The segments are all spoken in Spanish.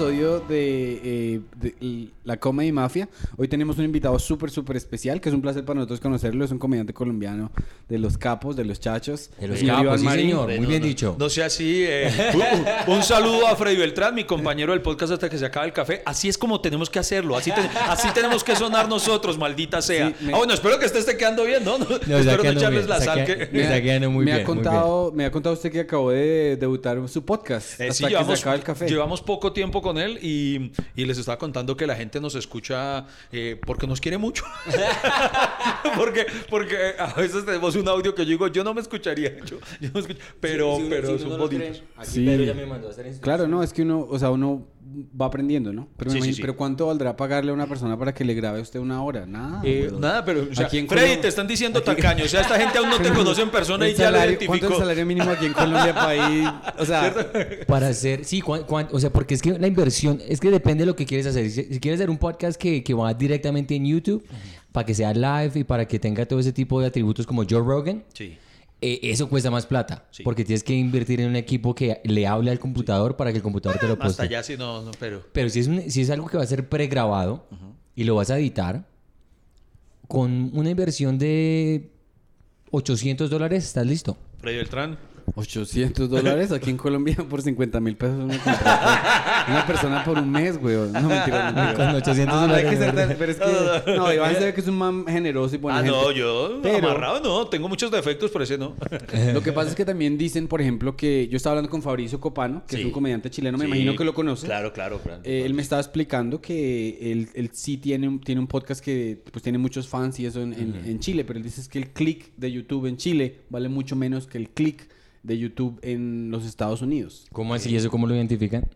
episodio de, eh, de La Comedy Mafia. Hoy tenemos un invitado súper, súper especial, que es un placer para nosotros conocerlo. Es un comediante colombiano de los capos, de los chachos. De los Señor capos, sí, señor. Muy No, bien no, dicho. No sea así. eh, un, un saludo a Freddy Beltrán, mi compañero del podcast hasta que se acabe el café. Así es como tenemos que hacerlo. Así, te- así tenemos que sonar nosotros, maldita sea. Sí, me- Ah, bueno, espero que este esté quedando bien, ¿no? No, espero no echarles bien, la sal que- que... está quedando muy me bien, ha muy contado, me ha contado usted que acabó de debutar su podcast. Eh, hasta sí, que llevamos, se acabe el café. llevamos poco tiempo con él y, y les estaba contando que la gente nos escucha eh, porque nos quiere mucho. porque, porque a veces tenemos un audio que yo digo, yo no me escucharía. Yo, yo no escucho, pero, pero son bonitos. Sí. Pedro ya me mandó a hacer Claro, no, es que uno, o sea, uno va aprendiendo, ¿no? Pero, me Sí, imagino- sí. pero ¿cuánto valdrá pagarle a una persona para que le grabe a usted una hora? Nada. Eh, nada, pero o sea, Aquí en Freddy, Colombia- te están diciendo tacaño. O sea, esta gente aún no te conoce en persona y ya lo salario- ¿Cuánto es el identificó. salario mínimo aquí en Colombia para ir? O sea, Para hacer, sí, cuan- cuan- o sea, porque es que la inversión, es que depende de lo que quieres hacer. Si, si quieres hacer un podcast que, que va directamente en YouTube, para que sea live y para que tenga todo ese tipo de atributos como Joe Rogan, Sí. Eh, eso cuesta más plata. Sí. Porque tienes que invertir en un equipo que le hable al computador para que el computador te lo Hasta poste. allá sí, no, no, pero. Pero si es, un- si es algo que va a ser pregrabado y lo vas a editar, con una inversión de 800 dólares estás listo. Freddy Beltrán. 800 dólares aquí en Colombia por 50 mil pesos una persona por un mes, güey. No, mentira, mentira. Con 800 no, no hay que dólares, ser. Pero es que... No, Iván se ve que es un man generoso y buena Ah, gente. no, yo Pero- amarrado no. Tengo muchos defectos, pero ese no. Lo que pasa es que también dicen, por ejemplo, que yo estaba hablando con Fabricio Copano, que es un comediante chileno, me Sí. imagino que lo conoce. Claro, claro. claro. Eh, él me estaba explicando que él, él sí tiene un, tiene un podcast que pues tiene muchos fans y eso en, en- en Chile, pero él dice que el click de YouTube en Chile vale mucho menos que el click de YouTube en los Estados Unidos. ¿Cómo así? ¿Y eso cómo lo identifican?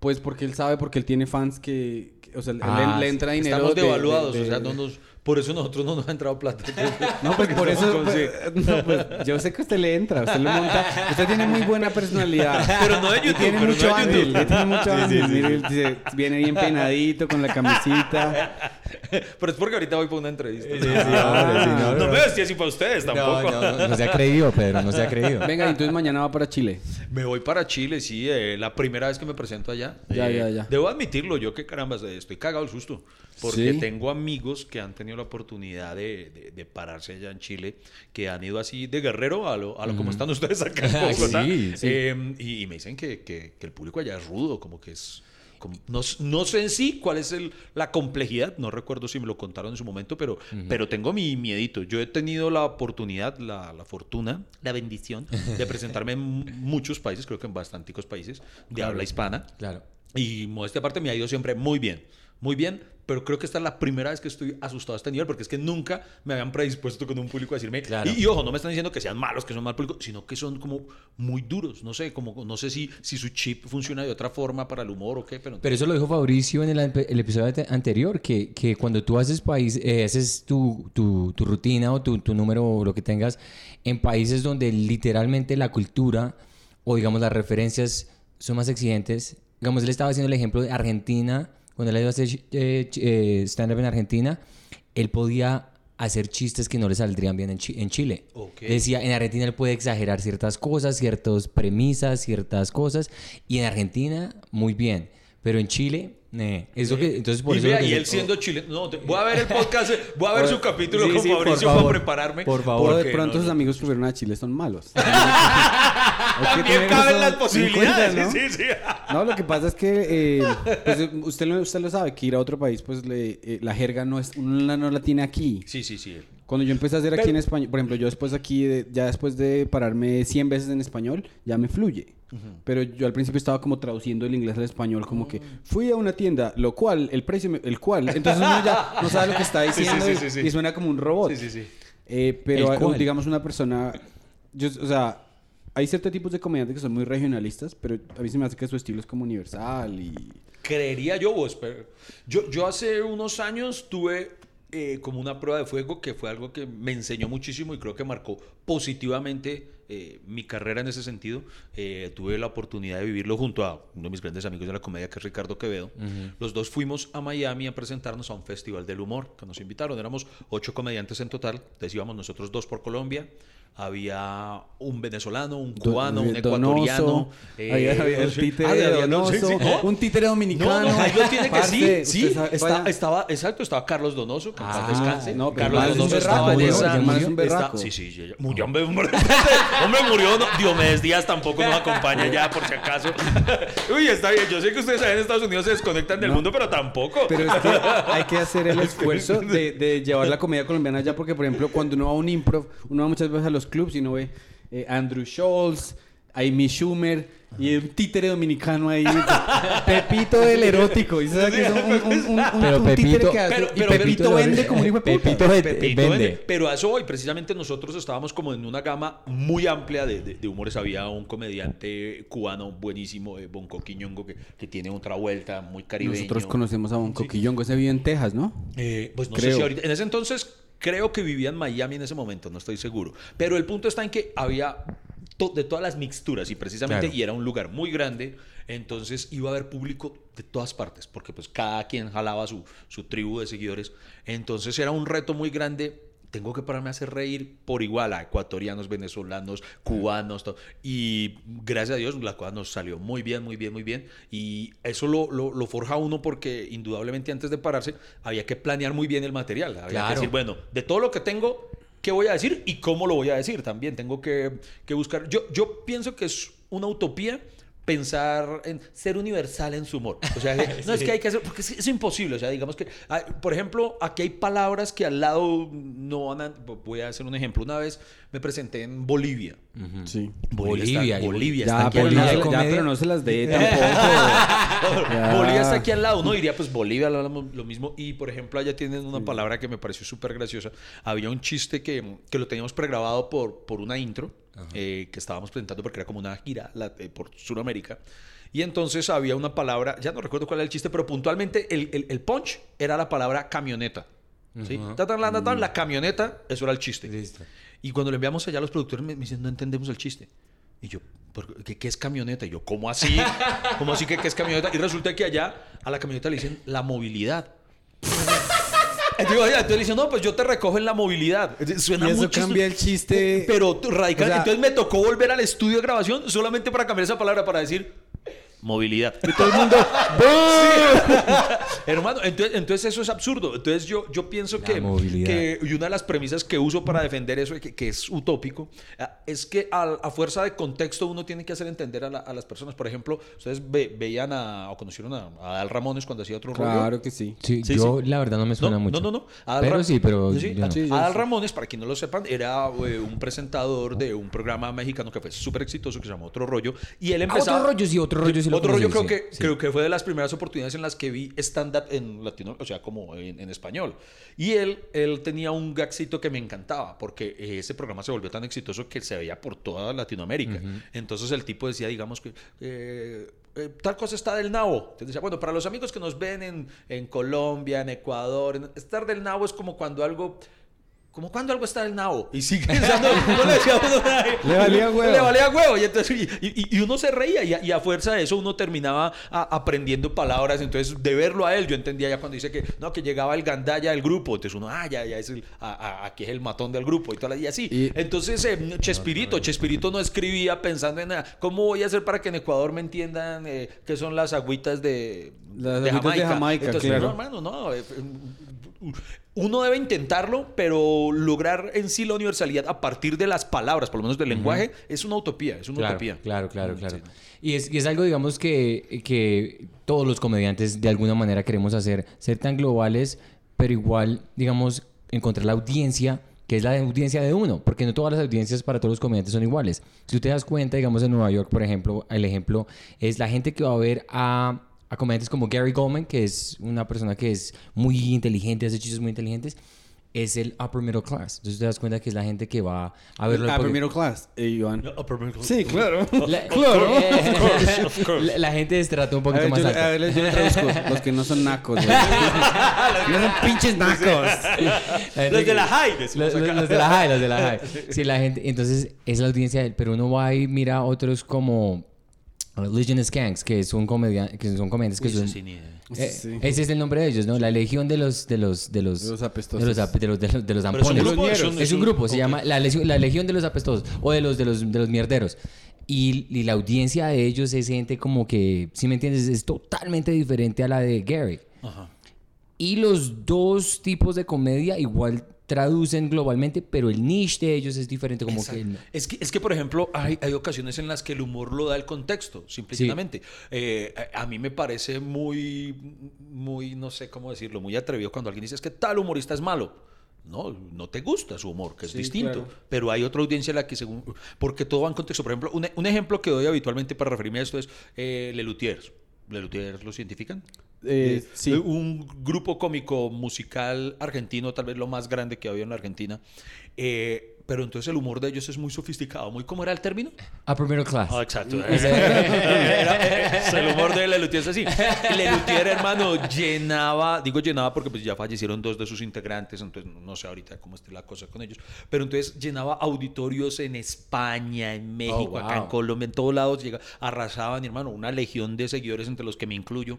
Pues porque él sabe, porque él tiene fans que, que- o sea, Ah, le, le entra dinero. Estamos de- de- devaluados, de- o sea, no nos, por eso nosotros no nos ha entrado plata. No, pues por eso. Pues, no, pues, yo sé que usted le entra, usted lo monta. Usted tiene muy buena personalidad. Pero no de Y YouTube, tiene pero mucho no de ángel, YouTube. le tiene mucho Sí, sí, ángel. sí, Mire, dice, viene bien peinadito con la camisita. Pero es porque ahorita voy para una entrevista. sí, hombre, sí, no, no, no. me vestí así para ustedes tampoco. No, no, no se ha creído, Pedro, no se ha creído. Venga, y entonces mañana va para Chile. Me voy para Chile, sí, eh, la primera vez que me presento allá. Ya, Eh, ya, ya. Debo admitirlo, yo que caramba, estoy cagado el susto. Porque Sí. tengo amigos que han tenido la oportunidad de, de- de pararse allá en Chile, que han ido así de guerrero a lo, a lo como están ustedes acá en Bogotá. sí, sí. Eh, y, y me dicen que, que- que el público allá es rudo, como que es... no, no sé en sí cuál es el- la complejidad, no recuerdo si me lo contaron en su momento, pero, pero tengo mi miedito. Yo he tenido la oportunidad, la, la fortuna, la bendición de presentarme en muchos países, creo que en bastanticos países de habla hispana. Claro. Y modestia aparte me ha ido siempre muy bien, muy bien, pero creo que esta es la primera vez que estoy asustado a este nivel, porque es que nunca me habían predispuesto con un público a decirme, Claro. y, y ojo, no me están diciendo que sean malos, que son mal público, sino que son como muy duros, no sé, como no sé si, si su chip funciona de otra forma para el humor o qué, pero... Pero eso lo dijo Fabricio en el, el episodio ante- anterior, que, que cuando tú haces país, eh, haces tu, tu, tu rutina o tu, tu número o lo que tengas en países donde literalmente la cultura o digamos las referencias son más exigentes. Digamos, él estaba haciendo el ejemplo de Argentina, cuando él iba a hacer eh, eh, stand-up en Argentina, él podía hacer chistes que no le saldrían bien en, Chi- en Chile. Decía, en Argentina él puede exagerar ciertas cosas, ciertas premisas, ciertas cosas, y en Argentina muy bien, pero en Chile, eh, eso que, entonces por y eso que y se- él siendo chileno, no, te- voy a ver el podcast, voy a ver su capítulo Sí, con sí, por Fabricio favor, para prepararme. por favor. de pronto no, sus no. amigos que fueron a Chile son malos. También caben las posibilidades, ¿no? sí, sí. No, lo que pasa es que eh, pues, eh, usted, lo, usted lo sabe, que ir a otro país, pues le- eh, la jerga no es, no la tiene aquí. Sí, sí, sí. Cuando yo empecé a hacer aquí en español, por ejemplo, yo después aquí, de- ya después de pararme 100 veces en español, ya me fluye. Pero yo al principio estaba como traduciendo el inglés al español, como que fui a una tienda, lo cual, el precio, me- el cual, entonces uno ya no sabe lo que está Sí, sí, diciendo sí, y- sí, sí. y suena como un robot. Sí, sí, sí. Eh, pero ¿El cuál? digamos una persona, yo, o sea, hay ciertos tipos de comediantes que son muy regionalistas, pero a mí se me hace que su estilo es como universal y... Creería yo, o espero. Yo, yo hace unos años tuve eh, como una prueba de fuego que fue algo que me enseñó muchísimo y creo que marcó positivamente eh, mi carrera en ese sentido. Eh, tuve la oportunidad de vivirlo junto a uno de mis grandes amigos de la comedia, que es Ricardo Quevedo. Los dos fuimos a Miami a presentarnos a un festival del humor que nos invitaron. Éramos ocho comediantes en total. Entonces íbamos nosotros dos por Colombia. Había un venezolano, un Do- cubano, un eh, ecuatoriano. Eh, había, había el sí. títere Ah, de había- Donoso, sí, sí, ¿no? un títere dominicano. No, no, tiene que sí, sí. usted sabe- está- vaya- estaba, exacto, estaba Carlos Donoso, que Ah, descanse. no, pero Carlos es Donoso berraco, estaba en esa. es está- sí, sí, ya- murió. Hombre, hombre, hombre, murió. Diomedes Díaz tampoco nos acompaña ya, por si acaso. Uy, está bien. Yo sé que ustedes en Estados Unidos se desconectan del mundo, pero tampoco. Pero es que hay que hacer el esfuerzo de, de llevar la comedia colombiana allá, porque, por ejemplo, cuando uno va a un improv, uno va muchas veces a los clubs y uno ve eh, Andrew Schultz, Amy Schumer y un títere dominicano ahí, Pepito del erótico. ¿Y sabes que es un, un, un, un- Pero un Pepito- títere que hace? pero- y pero Pepito Pepito vende como un hijo de puta. Pepito ve- Pepito vende. vende. Pero a eso hoy, precisamente nosotros estábamos como en una gama muy amplia de, de- de humores. Había un comediante cubano buenísimo, eh, Bonco Quiñongo, que, que tiene otra vuelta muy caribeño. Nosotros conocemos a Bonco Quillongo, ese vive en Texas, ¿no? Eh, pues no Creo. sé si ahorita. En ese entonces creo que vivía en Miami en ese momento, no estoy seguro. Pero el punto está en que había to- de todas las mixturas y precisamente Claro. y era un lugar muy grande, entonces iba a haber público de todas partes, porque pues cada quien jalaba su, su tribu de seguidores. Entonces era un reto muy grande. Tengo que pararme a hacer reír por igual a ecuatorianos, venezolanos, cubanos, todo. Y gracias a Dios la cosa nos salió muy bien, muy bien, muy bien. Y eso lo, lo, lo forja uno porque indudablemente antes de pararse había que planear muy bien el material. Había que Claro. decir, bueno, de todo lo que tengo, ¿qué voy a decir y cómo lo voy a decir? También tengo que, que buscar. Yo, yo pienso que es una utopía pensar en ser universal en su humor. O sea, que- no es que hay que hacer, porque es, es imposible. O sea, digamos que, hay- por ejemplo, aquí hay palabras que al lado no van a... Voy a hacer un ejemplo. Una vez me presenté en Bolivia. Sí. Bolivia, está, y- Bolivia Ya, está aquí pero al no, lado. ya, pero no se las dé tampoco. Bolivia está aquí al lado. Uno diría, pues Bolivia lo, hablamos lo mismo. Y por ejemplo, allá tienen una palabra que me pareció súper graciosa. Había un chiste que, que lo teníamos pregrabado por, por una intro eh, que estábamos presentando porque era como una gira la- eh, por Sudamérica. Y entonces había una palabra, ya no recuerdo cuál era el chiste, pero puntualmente el, el- el punch era la palabra camioneta. ¿sí? Ta, ta, la, ta, ta, la camioneta, eso era el chiste. Listo. Y cuando lo enviamos allá, los productores me, me dicen, no entendemos el chiste. Y yo, ¿por qué, qué es camioneta? Y yo, ¿cómo así? ¿Cómo así que qué es camioneta? Y resulta que allá a la camioneta le dicen la movilidad. Entonces le dicen, no, pues yo te recojo en la movilidad. Suena Y eso chistoso. cambia el chiste. Pero radical. O sea- entonces me tocó volver al estudio de grabación solamente para cambiar esa palabra para decir movilidad. Y todo el mundo. Hermano, entonces, entonces eso es absurdo. Entonces yo, yo pienso que, movilidad. que- y una de las premisas que uso para defender eso, que, que es utópico, ah, es que al- a, fuerza de contexto uno tiene que hacer entender a, la- a las personas. Por ejemplo, ustedes ve- veían a, o conocieron a, a Adal Ramones cuando hacía otro rollo. Claro que sí. Sí, Sí, yo sí. la verdad no me suena no, mucho. No, no, no. Adal Pero Ra- sí, pero no. Adal. Ramones, para quien no lo sepan, era eh, un presentador de un programa mexicano que fue súper exitoso que se llama Otro Rollo. Y él Ah, empezaba... otro rollo, sí, otro rollo sí lo Otro conocí, creo sí, que sí. creo que fue de las primeras oportunidades en las que vi stand-up en latino, o sea, como en, en español. Y él, él tenía un gagcito que me encantaba, porque eh, ese programa se volvió tan exitoso que se veía por toda Latinoamérica. Entonces el tipo decía, digamos que... eh, eh, tal cosa está del nabo. Entonces decía, bueno, para los amigos que nos ven en, en Colombia, en Ecuador, en- estar del nabo es como cuando algo... Como cuando algo está del nabo. Y sigue pensando, no le decía a uno, "Ay, Le valía huevo. Le valía huevo. Y, entonces, y, y- y uno se reía. Y a, y a fuerza de eso uno terminaba a- aprendiendo palabras. Entonces, de verlo a él, yo entendía ya cuando dice que no, que llegaba el gandalla del grupo. Entonces uno, ah, ya, ya es el, a- a- aquí es el matón del grupo. Y, toda la- y así. Y- Entonces, eh, Chespirito, Chespirito no escribía pensando en nada. ¿Cómo voy a hacer para que en Ecuador me entiendan eh, qué son las agüitas de, Las agüitas de Jamaica, Entonces, claro. no, hermano, no. eh, uno debe intentarlo, pero lograr en sí la universalidad a partir de las palabras, por lo menos del lenguaje, es una utopía, es una Claro, utopía. claro, claro, claro. sí. Y, es, y es algo, digamos, que, que todos los comediantes de alguna manera queremos hacer, ser tan globales, pero igual, digamos, encontrar la audiencia que es la audiencia de uno, porque no todas las audiencias para todos los comediantes son iguales. Si tú te das cuenta, digamos, en Nueva York, por ejemplo, el ejemplo es la gente que va a ver a, a comediantes como Gary Goldman, que es una persona que es muy inteligente, hace chistes muy inteligentes. es el upper middle class. Entonces te das cuenta que es la gente que va a verlo. Porque- primero class, eh, Iván. Upper middle class. Sí, claro. La, Claro. eh, of course. la, la gente de estrato un poquito ver, más yo, alto. a ver, yo le traduzco. Los que no son nacos, güey. no son pinches nacos. Los de la high, Los, los de la high, los de la high. Sí, la gente. Entonces, es la audiencia de él. Pero uno va y mira a otros como Legion of Skanks, que son, comedia, que son comediantes que Uy, son. ese sí, ni idea. Eh, Sí. Ese es el nombre de ellos, ¿no? La legión de los de los de los De los apestosos. de los, ap- de los, de los, de los Pero es un grupo, es es un- un- Es un grupo, se ok. llama la, legión- la legión de los apestosos o de los de los de los mierderos. Y, y la audiencia de ellos es gente como que, si me entiendes, es totalmente diferente a la de Gary. Ajá. Y los dos tipos de comedia igual traducen globalmente, pero el niche de ellos es diferente como que Exacto. Es que, es que, por ejemplo, hay, hay ocasiones en las que el humor lo da el contexto, simplemente. a, a mí me parece muy, muy, no sé cómo decirlo, muy atrevido cuando alguien dice es que tal humorista es malo. No, no te gusta su humor, que es Sí, distinto. claro. Pero hay otra audiencia en la que según... Porque todo va en contexto. Por ejemplo, un, un ejemplo que doy habitualmente para referirme a esto es eh, Lelutiers. ¿Lelutiers lo identifican? Eh, sí. Un grupo cómico musical argentino, tal vez lo más grande que había en la Argentina. Eh, pero entonces el humor de ellos es muy sofisticado. Muy, ¿Cómo era el término? upper middle class. Ah, exacto. Era- es el humor de Lelutier es así. Lelutier, hermano, llenaba, digo llenaba porque pues ya fallecieron dos de sus integrantes, entonces no sé ahorita cómo esté la cosa con ellos, pero entonces llenaba auditorios en España, en México, Oh, acá en. Colombia, en todos lados, llega, arrasaban, hermano, una legión de seguidores entre los que me incluyo.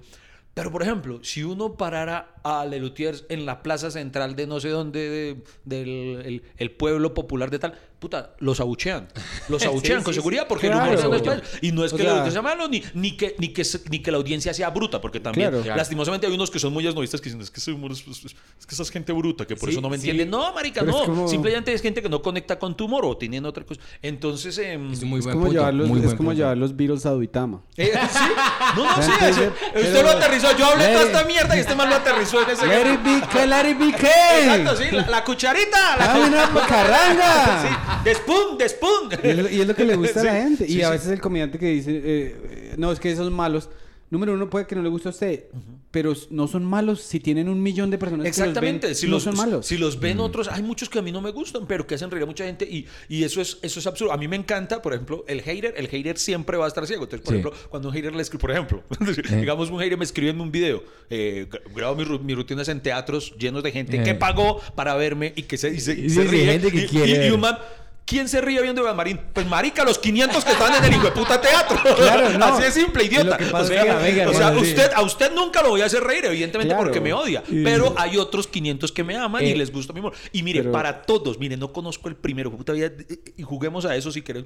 Pero, por ejemplo, si uno parara a Lelutiers en la plaza central de no sé dónde, de- del el, el pueblo popular de tal, puta, los abuchean. Los abuchean Sí, con sí, seguridad porque Claro. el humor es en español. Y no es O que sea- Lelutiers sea malo, ni, ni, que, ni, que, se- ni que la audiencia sea bruta, porque también, Claro. Claro. lastimosamente, hay unos que son muy esnovistas que dicen, es que ese humor es, es- es- es que esa es gente bruta, que por Sí, eso no me sí. entiende. No, marica, Pero es no. como- Simplemente es gente que no conecta con tu humor o tienen otra cosa. Entonces, em, Es muy Es buen como, punto, llevar los, muy es buen como llevar los Beatles a Duitama. eh, sí. No, no, sí, Entonces, eso- pero- usted lo aterrizó. Yo hablé toda esta mierda y este mal lo aterrizó en ese Let it be, que let it be, que. Exacto, sí, la, la cucharita. La, una. Sí, de spoon, de spoon. Y es, lo, y es lo que le gusta a la gente. Y a veces el comediante que dice, eh, eh, no, es que esos malos. Número uno, puede que no le guste a usted, pero no son malos si tienen un millón de personas Exactamente, que los ven. si no los, son malos. si los ven otros, hay muchos que a mí no me gustan, pero que hacen reír a mucha gente y, y eso es eso es absurdo. A mí me encanta, por ejemplo, el hater, el hater siempre va a estar ciego. Entonces, por Sí. ejemplo, cuando un hater le escribe, por ejemplo, digamos un hater me escribe en un video, eh, gra- grabo mis, mis rutinas en teatros llenos de gente Eh. que pagó para verme y que se, y se, y se ríe. gente que y, quiere y- y ver. un man, ¿Quién se ríe viendo Iván Marín? Pues marica, los 500 que están en el hijo de puta teatro. Claro, no. Así de simple, idiota. O sea, que, venga, o sea, hermano, sí. usted, a usted nunca lo voy a hacer reír, evidentemente, Claro. porque me odia. Pero hay otros 500 que me aman y Eh, les gusta mi humor. Y mire, pero- para todos, mire, no conozco el primero, puta vida, y juguemos a eso si querés.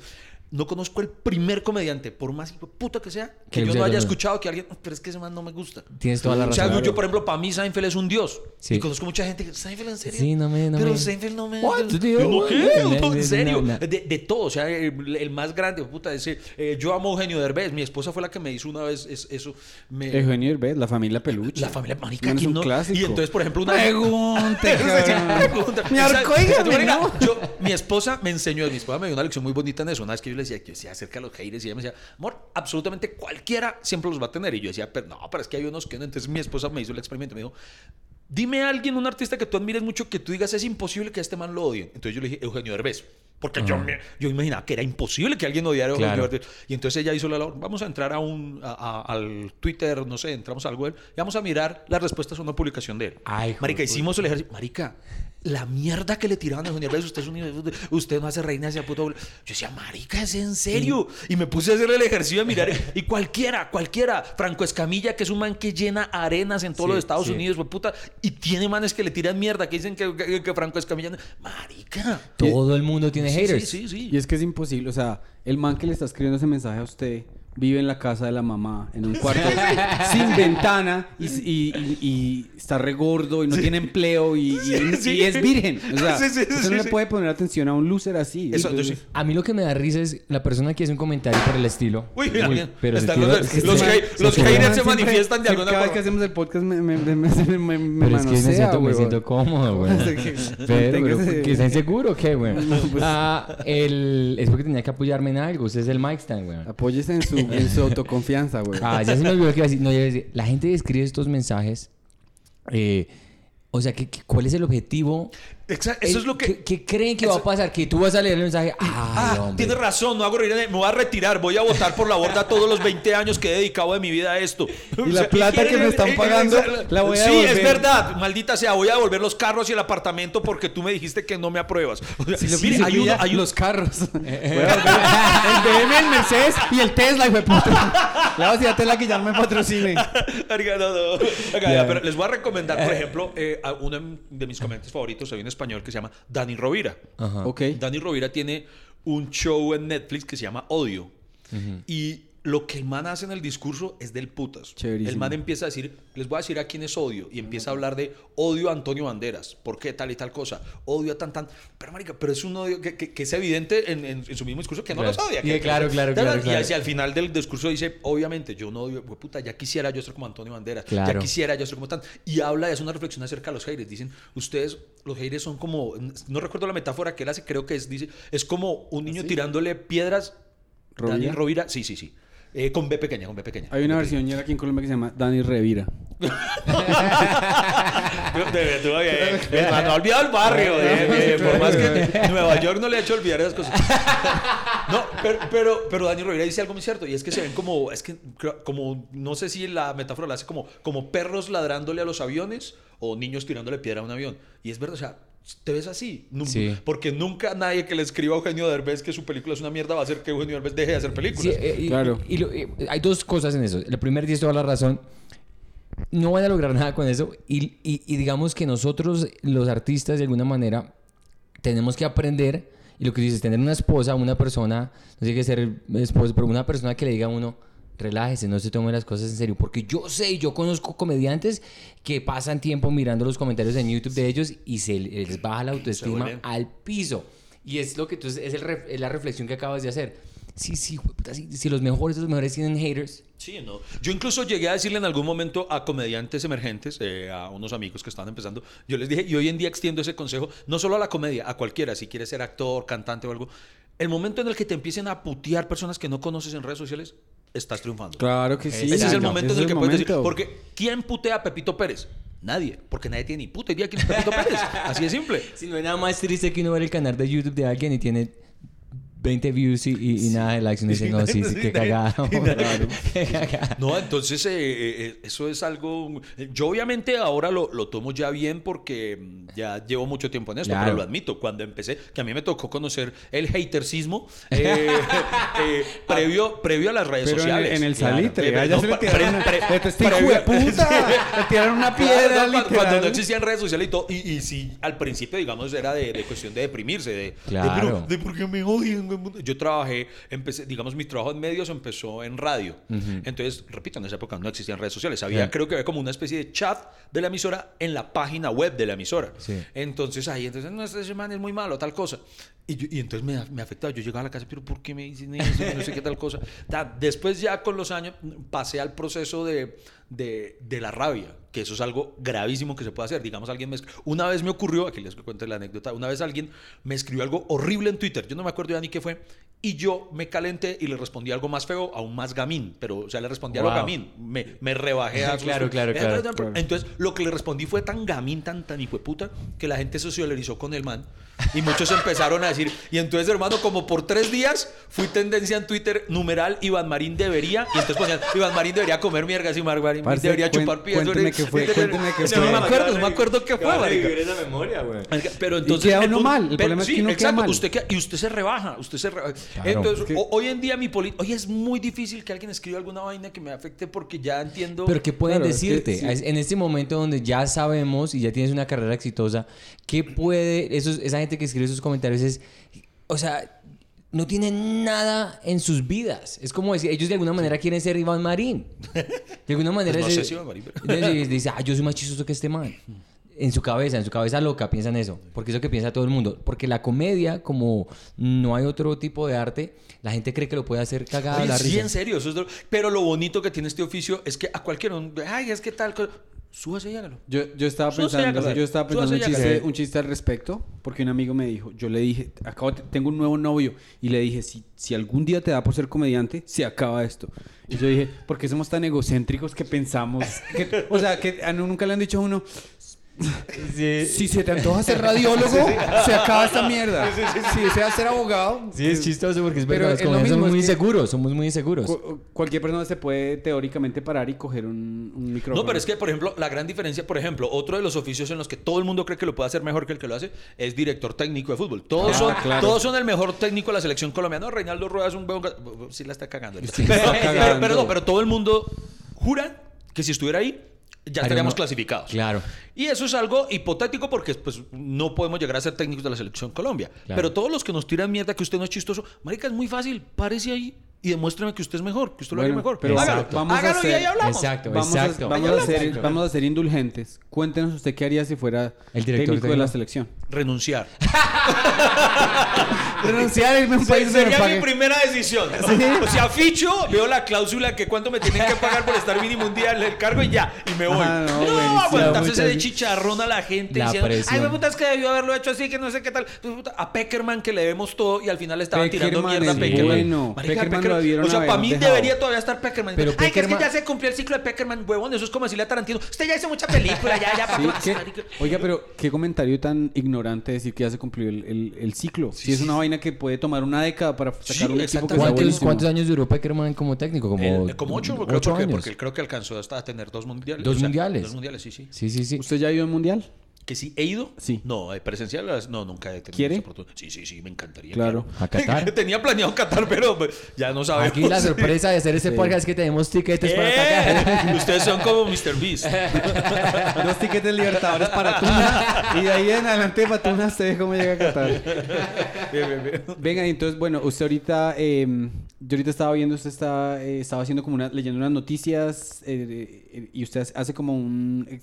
No conozco el primer comediante, por más puta que sea, que Que yo no haya escuchado que alguien, pero es que ese man no me gusta. Tienes toda la O sea, razón. yo, por ejemplo, para mí Seinfeld es un dios. Sí. Y conozco mucha gente que, ¿Seinfeld en serio? Sí, no me- no Pero me- Seinfeld no me... What, yo- tío? yo no, ¿qué? No, No, no, en serio. no. De, de todo, o sea, el, el más grande, puta, ese, eh, yo amo a Eugenio Derbez. Mi esposa fue la que me hizo una vez es- eso. Me, Eugenio Derbez, la familia peluche. la familia marica es ¿quién un no? clásico. Y entonces, por ejemplo, una Pregunte. Pregunta. Mi arco, mi esposa me enseñó, mi esposa me dio una lección muy bonita en eso. Una vez que yo le decía, yo decía acerca de los haters y ella me decía, amor, absolutamente cualquiera siempre los va a tener. Y yo decía, pero no, pero es que hay unos que no. Entonces mi esposa me hizo el experimento, me dijo, dime a alguien, un artista que tú admires mucho, que tú digas, es imposible que a este man lo odien. Entonces yo le dije, Eugenio Derbez. Porque yo, me- yo imaginaba que era imposible que alguien odiara a Eugenio Claro. Derbez. Y entonces ella hizo la labor, vamos a entrar a un, a- a- al Twitter, no sé, entramos a algo de él, y vamos a mirar las respuestas a una publicación de él. Ay, Marica, hicimos el ejercicio. Marica, la mierda que le tiraban a Eugenio Derbez, usted es un usted no hace reina hacia puto. Yo decía, marica, ¿es en serio? Y me puse a hacer el ejercicio de mirar, y cualquiera, cualquiera, Franco Escamilla, que es un man que llena arenas en todos Sí, los Estados sí. Unidos, fue puta, y tiene manes que le tiran mierda, que dicen que, que- que Franco Escamilla, no- marica. Todo el mundo tiene Sí, haters. Sí, sí, sí. Y es que es imposible, o sea, el man que le está escribiendo ese mensaje a usted vive en la casa de la mamá, en un cuarto sin ventana y, y- y- y está regordo y no tiene empleo y, y- sí. y es virgen. O sea, Sí, sí, usted sí, no le puede poner atención a un loser así. Eso, Entonces, sí. A mí lo que me da risa es la persona que hace un comentario por el estilo. Uy, mira, pero el los- estilo- los los se manifiestan de alguna Cada vez que hacemos el podcast me, me, me, me, me, me, me Pero es que me siento, me siento cómodo, güey. Pero, ¿que está inseguro o qué, güey? pues- Ah, el... Es porque tenía que apoyarme en algo. Usted es el mic stand, güey. Apóyese en su, en su autoconfianza, güey. Ah, ya se me olvidó que iba a decir. No, yo iba a decir, la gente escribe estos mensajes, eh, O sea, ¿qué, qué- cuál es el objetivo? Exa- Eso Eh, es lo que... ¿Qué, creen que eso- va a pasar? Que tú vas a leer el mensaje. Ay, Ah, tienes razón, no hago reír, me voy a retirar, voy a votar por la borda todos los 20 años que he dedicado de mi vida a esto. Y la plata que me están pagando, la voy a Sí, devolver. es verdad, maldita sea, voy a devolver los carros y el apartamento porque tú me dijiste que no me apruebas. O sea, Si le mire, pide hay uno- hay los carros. El BM, el Mercedes y el Tesla, hijo de puta. Le voy a Tesla que ya no me patrocine. No, no. Oiga, Ya. pero les voy a recomendar, por ejemplo, eh, uno de mis comediantes favoritos, hay un español que se llama Dani Rovira. Ajá. Ok. Dani Rovira tiene un show en Netflix que se llama Odio. Y lo que el man hace en el discurso es del putas. Chéverísimo. El man empieza a decir, les voy a decir a quién es odio. Y empieza a hablar de odio a Antonio Banderas. ¿Por qué tal y tal cosa? Odio a tan tan. Pero, marica, pero es un odio que, que- que es evidente en, en- en su mismo discurso que no Claro. los odia. Y claro, claro, Y claro, claro. hacia el final del discurso dice, obviamente, yo no odio, hue puta, ya quisiera yo ser como Antonio Banderas. Ya quisiera yo ser como tan. Y habla y hace una reflexión acerca de los haters. Dicen, ustedes, los haters son como, no recuerdo la metáfora que él hace, creo que es, dice, es como un niño tirándole piedras. ¿Rovira? Dani Rovira, sí, sí, sí. Eh, con B pequeña, con B pequeña. Hay una versión ya aquí en Colombia que se llama Dani Revira. Bien. El man no ha olvidado el barrio. Por más que Nueva York no le ha hecho olvidar esas cosas. No, pero, pero, pero Dani Rovira dice algo muy cierto. Y es que se ven como, es que, como, no sé si la metáfora la hace como, como perros ladrándole a los aviones o niños tirándole piedra a un avión. Y es verdad, o sea, te ves así. Nu- Sí. Porque nunca nadie que le escriba a Eugenio Derbez que su película es una mierda va a hacer que Eugenio Derbez deje de hacer Sí, películas. eh, y, Claro. y eh, hay dos cosas en eso. La primera tienes toda la razón. No van a lograr nada con eso. Y, y- y digamos que nosotros, los artistas, de alguna manera, tenemos que aprender. Y lo que dices, tener una esposa, una persona, no tiene que ser esposa, pero una persona que le diga a uno, relájese, no se tome las cosas en serio. Porque yo sé, yo conozco comediantes que pasan tiempo mirando los comentarios en YouTube de ellos y se les baja la autoestima al piso. Y es lo que tú, es, el ref- es la reflexión que acabas de hacer. Sí, sí, sí, si los mejores de los mejores tienen haters. Sí, no. Yo incluso llegué a decirle en algún momento a comediantes emergentes, eh, a unos amigos que estaban empezando, yo les dije, y hoy en día extiendo ese consejo, no solo a la comedia, a cualquiera, si quieres ser actor, cantante o algo, el momento en el que te empiecen a putear personas que no conoces en redes sociales, estás triunfando. Claro que sí. Ese es el momento Ese en el que puedes decir, porque ¿quién putea a Pepito Pérez? Nadie, porque nadie tiene ni puta idea quién es Pepito Pérez. Así de simple. Si no hay nada más triste que uno ver el canal de YouTube de alguien y tiene 20 views y, y- y nada de likes. Y uno dice, no, sí, sí, qué cagada. Claro. No, entonces eh, eh, eso es algo. Yo, obviamente, ahora lo, lo tomo ya bien porque mm, ya llevo mucho tiempo en esto, Claro. pero lo admito. Cuando empecé, que a mí me tocó conocer el hatercismo eh, eh, previo, previo a las redes Pero en el, sociales. en el Claro. salitre, Eh, allá no, se le pre- tiraron pre- una... Este previo- hijo de puta, le tiraron una Claro, piedra, no, cuando- no existían redes sociales y todo. Y, y sí, al principio, digamos, era de, de cuestión de deprimirse. De, de, Claro. pero, de por qué me odian. Yo trabajé, empecé, digamos, mi trabajo en medios empezó en radio. Entonces, repito, en esa época no existían redes sociales. Había, creo que había como una especie de chat de la emisora en la página web de la emisora. Sí. Entonces, ahí, entonces, no, ese man es muy malo, tal cosa. Y, yo- y entonces me, me afectaba. Yo llegaba a la casa, pero ¿por qué me dicen eso? No sé qué tal cosa. Después ya con los años pasé al proceso de, de, de la rabia, que eso es algo gravísimo que se puede hacer. Digamos, alguien me... Una vez me ocurrió, aquí les cuento la anécdota, una vez alguien me escribió algo horrible en Twitter, yo no me acuerdo ya ni qué fue, y yo me calenté y le respondí algo más feo, aún más gamín, pero, o sea, le respondí algo Wow. gamín, me, me rebajé a... Claro, claro, claro, claro. Entonces, lo que le respondí fue tan gamín, tan, tan hijo de puta, que la gente se solidarizó con el man. Y muchos empezaron a decir, y entonces, hermano, como por tres días fui tendencia en Twitter, numeral, Iván Marín debería, y entonces ponían, Iván Marín debería comer miergas, y Iván Marín Parce, debería cuen- chupar pies. cuénteme qué fue, cuénteme qué sea, No fue. me acuerdo, no me acuerdo qué fue, marica. esa memoria, güey. Pero entonces queda uno mal, el problema es que uno queda exacto, mal. Usted queda- y usted se rebaja, usted se rebaja. Entonces, hoy en día mi política, hoy es muy difícil que alguien escriba alguna vaina que me afecte porque ya entiendo. Pero ¿qué pueden decirte? En este momento donde ya sabemos y ya tienes una carrera exitosa, ¿qué puede, esa gente que escribe esos comentarios es, o sea, no tienen nada en sus vidas? Es como decir, ellos de alguna manera quieren ser Iván Marín. De alguna manera Pues no es- sé si Iván Marín, pero- Entonces, dice, ah, yo soy más chistoso que este man. En su cabeza, en su cabeza loca piensan eso, porque es lo que piensa todo el mundo. Porque la comedia, como no hay otro tipo de arte, la gente cree que lo puede hacer cagada Oye, la sí, risa. en serio. eso es de- Pero lo bonito que tiene este oficio es que a cualquiera, ay, es que tal cosa. Súbase y hágalo. Yo, yo estaba Súbase pensando, yo estaba pensando un chiste, un chiste al respecto, porque un amigo me dijo, yo le dije, acabo tengo un nuevo novio, y le dije, si, si algún día te da por ser comediante, se acaba esto. Y yo dije, ¿por qué somos tan egocéntricos que pensamos? que- o sea, que a uno nunca le han dicho a uno, Si se te antoja ser radiólogo, se acaba esta mierda. Si deseas ser abogado, Sí, es chistoso porque es Pero verdad. es como somos muy inseguros, somos muy inseguros. cu- cualquier persona se puede teóricamente parar y coger un, un micrófono. No, pero es que, por ejemplo, la gran diferencia, por ejemplo, otro de los oficios en los que todo el mundo cree que lo puede hacer mejor que el que lo hace es director técnico de fútbol. Todos, Ah, son, claro. todos son el mejor técnico de la selección colombiana. No, Reinaldo Rueda es un ga- Sí la está cagando. Sí, pero, está pero- cagando. pero no, pero todo el mundo jura que si estuviera ahí, ya Haría estaríamos uno- clasificados. Claro. Y eso es algo hipotético porque pues, no podemos llegar a ser técnicos de la selección Colombia. Claro. Pero todos los que nos tiran mierda que usted no es chistoso, marica, es muy fácil. Párese ahí y demuéstrame que usted es mejor, que usted lo haría mejor. pero hágalo, vamos a hágalo y ahí hablamos. Exacto, Vamos, exacto. a, vamos, a ser, hablamos. vamos a ser indulgentes. Cuéntenos usted qué haría si fuera El director técnico de la selección. Renunciar. Renunciar irme a un país Sería mi primera decisión. O sea, ficho, veo la cláusula que cuánto me tienen que pagar por estar mínimo un día en el cargo y ya, y me voy. Ah, no, no, aguantarse ese de chicharrón a la gente La diciendo, presión. ay, me puta, es que debió haberlo hecho así, que no sé qué tal. Pues, A Peckerman que le vemos todo y al final le estaban tirando Peckerman mierda a Peckerman. bueno. Peckerman lo debieron o sea, para mí dejado. debería todavía estar Peckerman. Pero ay, que es que Peckerman- ya se cumplió el ciclo de Peckerman, huevón. Eso es como decirle a Tarantino, usted ya hizo mucha película, ya, ya, ¿para Sí, marica? Oiga, pero qué comentario tan ignorante decir que ya se cumplió el, el- el ciclo. si es una vaina que puede tomar una década para sacar Sí, un equipo que. ¿Cuántos, cuántos años duró Peckerman como técnico? Como, El- como ocho, creo, ocho porque, años. porque creo que alcanzó hasta a tener dos mundiales. ¿Dos o sea, mundiales? Dos mundiales, sí, sí. Sí, sí, sí. ¿Usted ya ha ido al mundial? ¿Que sí he ido? Sí. No, eh, presencial, no, nunca he tenido ¿Quiere? esa oportunidad. Sí, sí, sí, me encantaría. Claro. ¿A Qatar? Tenía planeado Qatar, pero pues, ya no sabemos. Aquí la sorpresa de hacer este Sí. podcast es que tenemos tiquetes para ¡Eh! atacar. Ustedes son como Mr. Beast. Dos tickets de Libertadores para Tuna. y de ahí en adelante para Tuna usted ve cómo llega a Qatar. Bien, bien, bien. Venga, entonces, bueno, usted ahorita, eh, yo ahorita estaba viendo, usted está, eh, estaba haciendo como una, leyendo unas noticias eh, eh, y usted hace como un,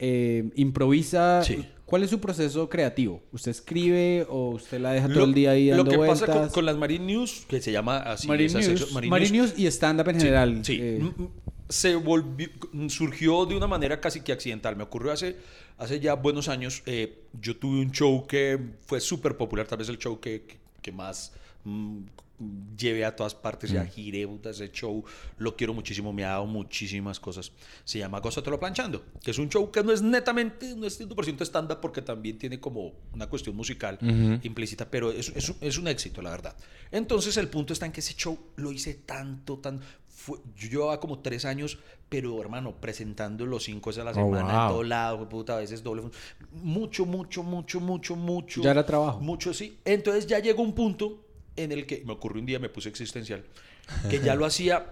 eh, improvisa. Sí. ¿Cuál es su proceso creativo? ¿Usted escribe o usted la deja todo Lo, el día ahí lo dando que vueltas? pasa con, con las Marine News, que se llama así. Marine esa News, sección, Marine Marine News, News y stand-up en general. Sí, eh, m- m- se volvió, surgió de una manera casi que accidental. Me ocurrió hace, hace ya buenos años. eh, yo tuve un show que fue súper popular, tal vez el show que, que- que más mm, llevé a todas partes. Ya giré puta, ese show, lo quiero muchísimo, me ha dado muchísimas cosas. Se llama Gózatelo Planchando, que es un show que no es netamente, no es 100% estándar porque también tiene como una cuestión musical implícita, pero es, es un- es un éxito, la verdad. Entonces el punto está en que ese show lo hice tanto, tan... Fue, yo llevaba como tres años, pero hermano, presentando los cinco veces a la Oh, semana, en wow. todo lado, puta, a veces doble. Mucho, mucho, mucho, mucho, mucho. Ya era trabajo. Mucho, sí. Entonces ya llegó un punto en el que me ocurrió un día, me puse existencial, que ya lo hacía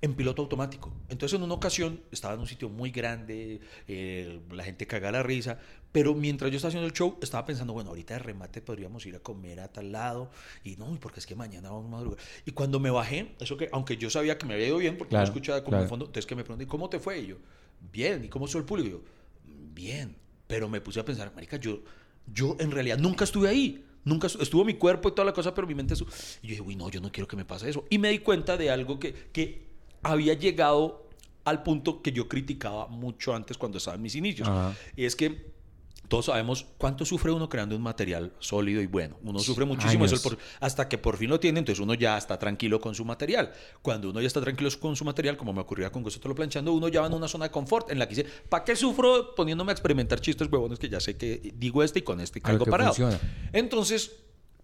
en piloto automático. Entonces en una ocasión estaba en un sitio muy grande, eh, la gente caga la risa, pero mientras yo estaba haciendo el show estaba pensando, bueno, ahorita de remate podríamos ir a comer a tal lado y no, porque es que mañana vamos a madrugar. Y cuando me bajé, eso que, aunque yo sabía que me había ido bien, porque Claro, no escuchaba como claro. en fondo, entonces que me pregunté, ¿cómo te fue? Y yo, bien, ¿y cómo estuvo el público? Y yo, bien, pero me puse a pensar, marica, yo, yo en realidad nunca estuve ahí. Nunca estu- estuvo mi cuerpo y toda la cosa, pero mi mente... estuvo- Y yo dije, uy, no, yo no quiero que me pase eso. Y me di cuenta de algo que, que había llegado al punto que yo criticaba mucho antes cuando estaba en mis inicios. Ajá. Y es que todos sabemos cuánto sufre uno creando un material sólido y bueno. Uno sufre muchísimo eso por- hasta que por fin lo tiene, entonces uno ya está tranquilo con su material. Cuando uno ya está tranquilo con su material, como me ocurría con Gusto lo planchando, uno ya va en una zona de confort en la que dice, ¿para qué sufro poniéndome a experimentar chistes huevones que ya sé que digo este y con este que parado? funciona. Entonces,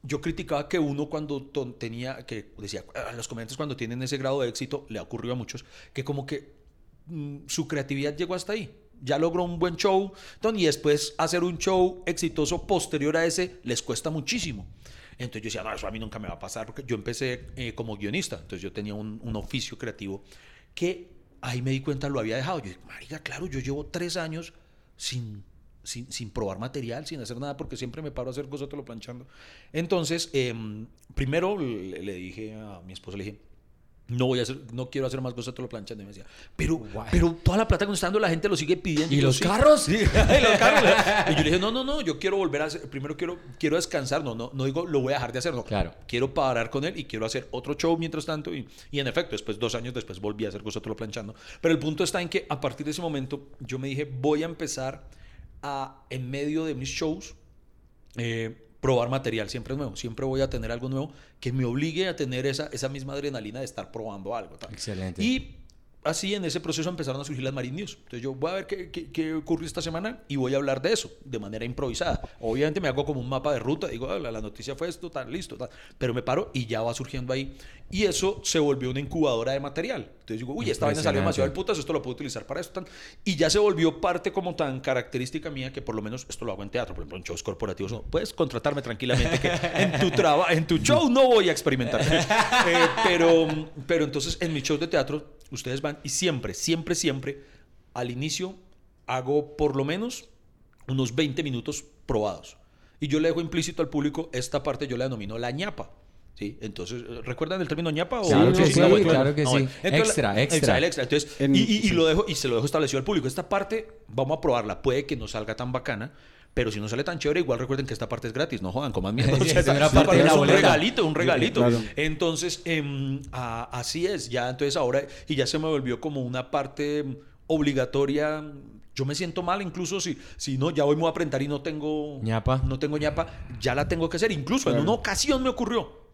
yo criticaba que uno cuando tenía, que decía, "Ah, los comediantes cuando tienen ese grado de éxito, le ha ocurrido a muchos, que como que mm, su creatividad llegó hasta ahí. Ya logró un buen show, ton, y después hacer un show exitoso posterior a ese les cuesta muchísimo. Entonces yo decía, no, eso a mí nunca me va a pasar, porque yo empecé eh, como guionista, entonces yo tenía un, un oficio creativo que ahí me di cuenta lo había dejado. Yo dije, marica, claro, yo llevo tres años sin, sin, sin probar material, sin hacer nada, porque siempre me paro a hacer cosas, te lo planchando. Entonces, em, primero le, le dije a mi esposa, le dije, no voy a hacer, no quiero hacer más cosas, te lo planchando. Y me decía, pero, pero toda la plata que nos está dando la gente lo sigue pidiendo. ¿Y los "Sí". carros? Sí, y los carros. Y yo le dije, no, no, no, yo quiero volver a hacer, primero quiero, quiero descansar, no, no, no digo lo voy a dejar de hacer, no. Claro. Quiero parar con él y quiero hacer otro show mientras tanto. Y, y en efecto, después, dos años después, volví a hacer cosas, te lo planchando. Pero el punto está en que a partir de ese momento, yo me dije, voy a empezar a, en medio de mis shows, eh, probar material siempre nuevo. Siempre voy a tener algo nuevo que me obligue a tener esa, esa misma adrenalina de estar probando algo. tal. Excelente. Y así en ese proceso empezaron a surgir las Marine News. Entonces yo voy a ver qué, qué, qué ocurrió esta semana y voy a hablar de eso de manera improvisada. Obviamente me hago como un mapa de ruta, digo, "Ah, la, la noticia fue esto, tal, listo, tal. pero me paro y ya va surgiendo ahí. Y eso se volvió una incubadora de material. Entonces digo, uy, esta vaina salió demasiado del putas, esto lo puedo utilizar para esto. Tan. Y ya se volvió parte como tan característica mía que por lo menos esto lo hago en teatro, por ejemplo, en shows corporativos. No, puedes contratarme tranquilamente que en tu, traba, en tu show no voy a experimentar. Eh, pero, pero entonces en mi show de teatro ustedes van y siempre, siempre, siempre al inicio hago por lo menos unos 20 minutos probados. Y yo le dejo implícito al público esta parte, yo la denomino la ñapa. ¿Sí? Entonces, ¿recuerdan el término ñapa? o- Claro que sí, no, claro que no, sí. Entonces, Extra, la- extra. el extra. Entonces, En- y, y- y sí. lo dejo, y se lo dejo establecido al público. Esta parte, vamos a probarla. Puede que no salga tan bacana, pero si no sale tan chévere, igual recuerden que esta parte es gratis. No jodan, coman mierda. O Sí, sea, es una parte de la es un regalito, un regalito. Claro. Entonces, em, a- así es. Ya, entonces ahora, y ya se me volvió como una parte obligatoria. Yo me siento mal, incluso si, si no, ya hoy me voy a apretar y no tengo ñapa. No tengo ñapa, ya la tengo que hacer. Incluso en Claro. una ocasión me ocurrió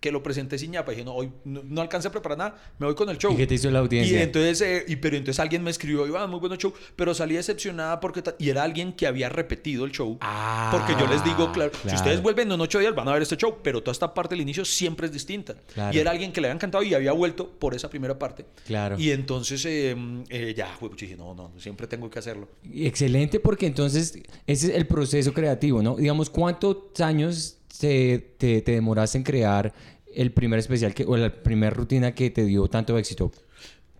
que lo presenté sin ñapa. Dije, no, hoy no, no alcancé a preparar nada, me voy con el show. ¿Y qué te hizo la audiencia? Y entonces, eh, y, pero entonces alguien me escribió, Iván, muy bueno show, pero salí decepcionada porque... Y era alguien que había repetido el show. Ah, porque yo les digo, claro, si ustedes vuelven en ocho días van a ver este show, pero toda esta parte del inicio siempre es distinta. Claro. Y era alguien que le había encantado y había vuelto por esa primera parte. Claro. Y entonces eh, eh, ya, güey, dije, no, no, siempre tengo que hacerlo. Excelente, porque entonces ese es el proceso creativo, ¿no? Digamos, ¿cuántos años te, te, te demoraste en crear el primer especial que, o la primera rutina que te dio tanto éxito?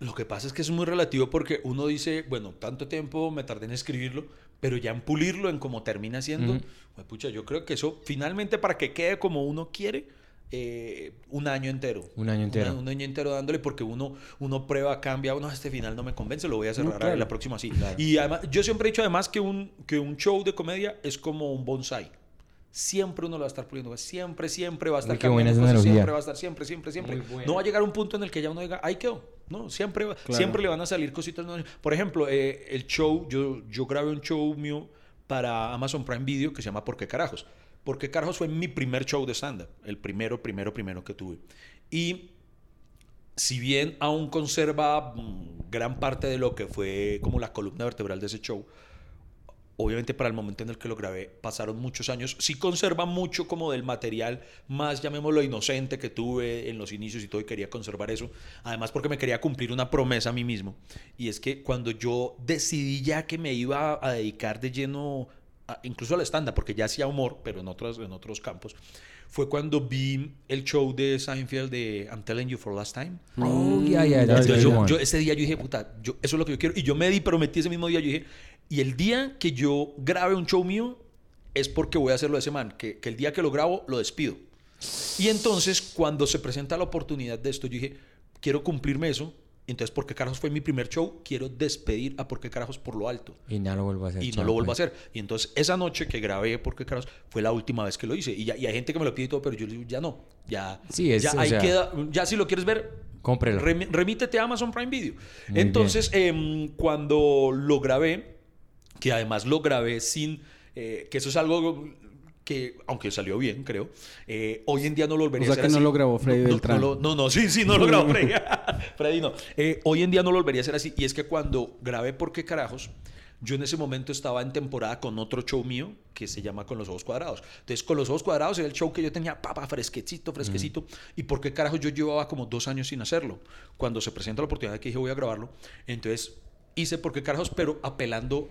Lo que pasa es que es muy relativo porque uno dice, bueno, tanto tiempo me tardé en escribirlo, pero ya en pulirlo, en cómo termina siendo, pues, pucha, yo creo que eso finalmente para que quede como uno quiere, eh, un año entero. Un año entero. Un, año entero dándole porque uno, uno prueba, cambia, uno, este final no me convence, lo voy a cerrar No, claro. la próxima así. Y además, yo siempre he dicho además que un, que un show de comedia es como un bonsai. Siempre uno lo va a estar puliendo, siempre, siempre va a estar Uy, cambiando cosas, siempre va a estar, siempre, siempre, siempre. No va a llegar un punto en el que ya uno diga, ahí quedó. No, siempre, va- Claro. siempre le van a salir cositas nuevas. Por ejemplo, eh, el show, yo, yo grabé un show mío para Amazon Prime Video que se llama ¿Por qué carajos? ¿Por qué carajos fue mi primer show de stand-up? El primero, primero, primero que tuve. Y si bien aún conserva mm, gran parte de lo que fue como la columna vertebral de ese show, obviamente para el momento en el que lo grabé pasaron muchos años, sí conserva mucho como del material más, llamémoslo, inocente que tuve en los inicios y todo y quería conservar eso, además porque me quería cumplir una promesa a mí mismo, y es que cuando yo decidí ya que me iba a dedicar de lleno, a- incluso al stand porque ya hacía humor, pero en otros, en otros campos, fue cuando vi el show de Seinfeld de I'm Telling You for Last Time. Oh, yeah, yeah, Entonces a yo, yo ese día yo dije, puta, yo, eso es lo que yo quiero. Y yo me di, prometí ese mismo día, yo dije, y el día que yo grabe un show mío es porque voy a hacerlo de ese man, que, que el día que lo grabo lo despido. Y entonces cuando se presenta la oportunidad de esto, yo dije, quiero cumplirme eso. Entonces, ¿por qué carajos fue mi primer show? Quiero despedir a ¿Por qué carajos por lo alto? Y no lo vuelvo a hacer. y no lo vuelvo a hacer. Y entonces esa noche que grabé porque carajos fue la última vez que lo hice. Y, ya, y hay gente que me lo pide y todo, pero yo le digo, ya no. Ya, Sí, es- ya ahí sea- queda. Ya si lo quieres ver, Cómprelo. remítete a Amazon Prime Video. Muy entonces, em, cuando lo grabé, que además lo grabé sin. eh, que eso es algo que, aunque salió bien, creo, eh, hoy en día no lo volvería O a sea hacer que no así. lo grabó Freddy No, Beltrán. No, no, sí, sí, no lo grabó Freddy. Freddy no. Eh, hoy en día no lo volvería a hacer así. Y es que cuando grabé ¿Por qué carajos? Yo en ese momento estaba en temporada con otro show mío que se llama Con los Ojos Cuadrados. Entonces, Con los Ojos Cuadrados era el show que yo tenía, papá, fresquecito, fresquecito. ¿Y por qué carajos yo llevaba como dos años sin hacerlo? Cuando se presenta la oportunidad de que dije voy a grabarlo, entonces hice por qué carajos, pero apelando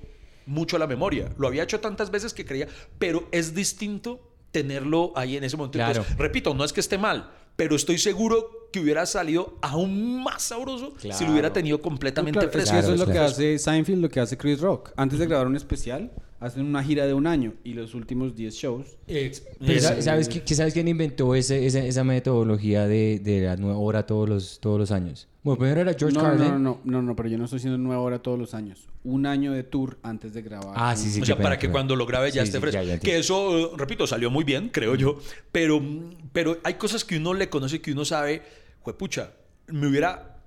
mucho a la memoria. Lo había hecho tantas veces que creía, pero es distinto tenerlo ahí en ese momento. Claro. Entonces, repito, no es que esté mal, pero estoy seguro que hubiera salido aún más sabroso si Claro. lo hubiera tenido completamente Claro, fresco. Claro, eso es lo que hace Seinfeld, lo que hace Chris Rock. Antes de grabar un especial, hacen una gira de un año y los últimos 10 shows. Ex- Pero es- sa- ¿sabes, ¿sabes quién inventó ese, esa, esa metodología de, de la nueva hora todos los, todos los años? Bueno, primero era George no, Carlin. no, no, no, no, no, pero yo no estoy haciendo nueva hora todos los años. Un año de tour antes de grabar. Ah, sí, sí. o sea, pena, para que pena. cuando lo grabe ya Sí, esté sí, fresco. ya, ya que eso, eh, repito, salió muy bien, creo yo. Pero, pero hay cosas que uno le conoce, que uno sabe, pucha, me hubiera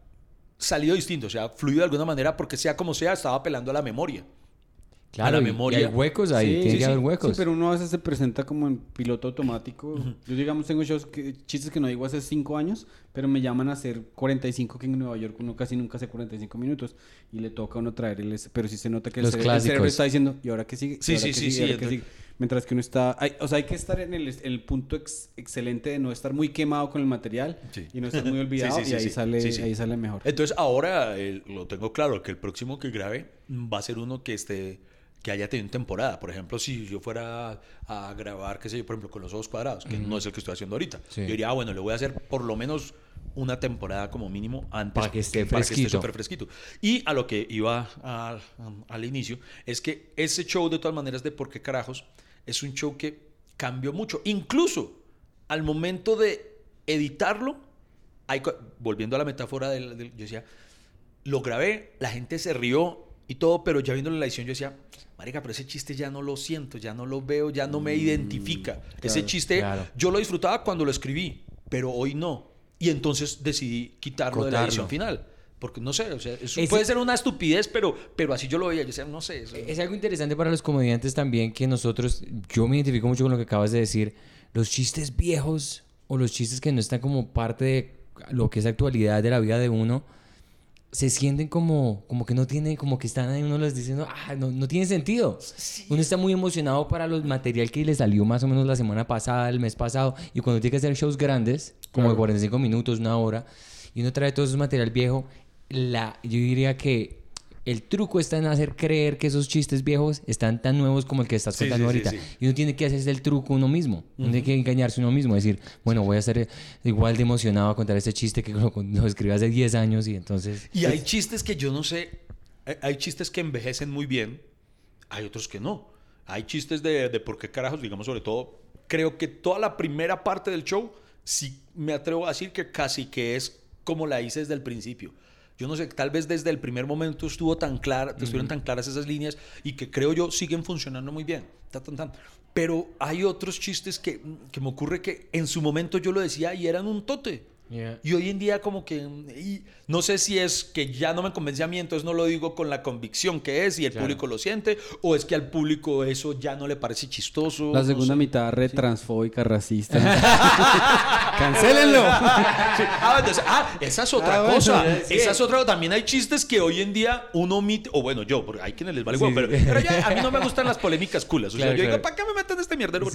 salido distinto, o sea, fluido de alguna manera, porque sea como sea, estaba apelando a la memoria. Claro, a la memoria. Y hay huecos ahí, tiene sí, que sí. haber huecos. Sí, pero uno a veces se presenta como en piloto automático. Yo, digamos, tengo shows que, chistes que no digo hace cinco años, pero me llaman a hacer 45 que en Nueva York uno casi nunca hace 45 minutos y le toca a uno traer el... Pero sí se nota que el, Los cere- el cerebro está diciendo, ¿y ahora qué sigue? ¿Y Sí, sí, sí, sigue? ¿Y sí? Mientras que uno está... hay- o sea, hay que estar en el, el punto ex- excelente de no estar muy quemado con el material Sí. y no estar muy olvidado Sí, sí, sí, y ahí, sí. Sale, Sí, sí. ahí sale mejor. Entonces ahora eh, lo tengo claro, que el próximo que grabe va a ser uno que esté que haya tenido temporada. Por ejemplo, si yo fuera a grabar, qué sé yo, por ejemplo, con los ojos cuadrados, que no es el que estoy haciendo ahorita. Sí. Yo diría, ah, bueno, le voy a hacer por lo menos una temporada como mínimo antes. Para que esté Para que esté fresquito. fresquito. Y a lo que iba a- a- al inicio, es que ese show, de todas maneras, de por qué carajos, es un show que cambió mucho. Incluso al momento de editarlo, hay volviendo a la metáfora del, del- yo decía, lo grabé, la gente se rió y todo, pero ya viendo la edición yo decía, marica, pero ese chiste ya no lo siento, ya no lo veo, ya no me identifica. ese chiste claro. yo lo disfrutaba cuando lo escribí, pero hoy no. Y entonces decidí quitarlo de la edición final. Porque no sé, o sea, eso Ese- puede ser una estupidez, pero, pero así yo lo veía. Yo decía, no sé. eso- Es algo interesante para los comediantes también que nosotros, yo me identifico mucho con lo que acabas de decir, los chistes viejos o los chistes que no están como parte de lo que es actualidad de la vida de uno, se sienten como, como que no tiene, como que están ahí uno les diciendo, ah, no, no tiene sentido. Uno está muy emocionado para los material que le salió más o menos la semana pasada, el mes pasado, y cuando tiene que hacer shows grandes, como de 45 minutos, una hora, y uno trae todo ese material viejo, la, yo diría que el truco está en hacer creer que esos chistes viejos están tan nuevos como el que estás Sí, contando sí, ahorita. sí. Y uno tiene que hacerse el truco uno mismo. Uno tiene que engañarse uno mismo. Decir, bueno, voy a estar igual de emocionado a contar este chiste que lo, lo escribí hace 10 años y entonces... Y hay chistes que yo no sé, eh, hay chistes que envejecen muy bien, hay otros que no. Hay chistes de, de por qué carajos, digamos sobre todo, creo que toda la primera parte del show, sí me atrevo a decir que casi que es como la hice desde el principio. Yo no sé, tal vez desde el primer momento estuvo tan clara, estuvieron tan claras esas líneas y que creo yo siguen funcionando muy bien. Ta, tan, tan. Pero hay otros chistes que, que me ocurre que en su momento yo lo decía y eran un tote. Yeah. Y hoy en día como que y no sé si es que ya no me convence a mí, entonces no lo digo con la convicción que es y el Claro. público lo siente, o es que al público eso ya no le parece chistoso. La no segunda sé. mitad retransfóbica, racista. ¡Cancélenlo! Sí. Ah, entonces, ah, esa es otra Ah, bueno, cosa. sí. Esa es otra. También hay chistes que hoy en día uno omite, o bueno, yo, porque hay quienes les vale Sí, huevo, pero, sí. pero ya, a mí no me gustan las polémicas culas. O Claro, sea, yo claro. digo, ¿para qué me meten este mierdero?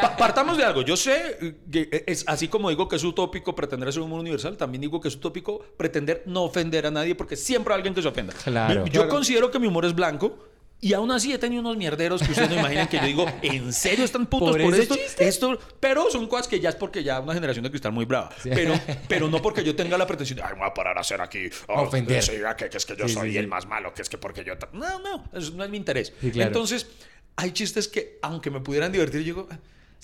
Pa- partamos de algo. Yo sé que es así como digo que es utópico pretender ser un humor universal, también digo que es utópico pretender no ofender a nadie porque siempre hay alguien que se ofenda. Claro. Yo Claro. considero que mi humor es blanco. Y aún así he tenido unos mierderos que ustedes no imaginan que yo digo, ¿en serio están putos ¿Por por, esto? chiste? esto? Pero son cosas que ya es porque ya una generación de cristal muy brava. Pero, pero no porque yo tenga la pretensión de, ay, me voy a parar a hacer aquí. oh, Ofender. sí, que, que es que yo Sí, soy sí, el sí. más malo, que es que porque yo. ta-". No, no, eso no es mi interés. Sí, claro. Entonces, hay chistes que, aunque me pudieran divertir, yo digo,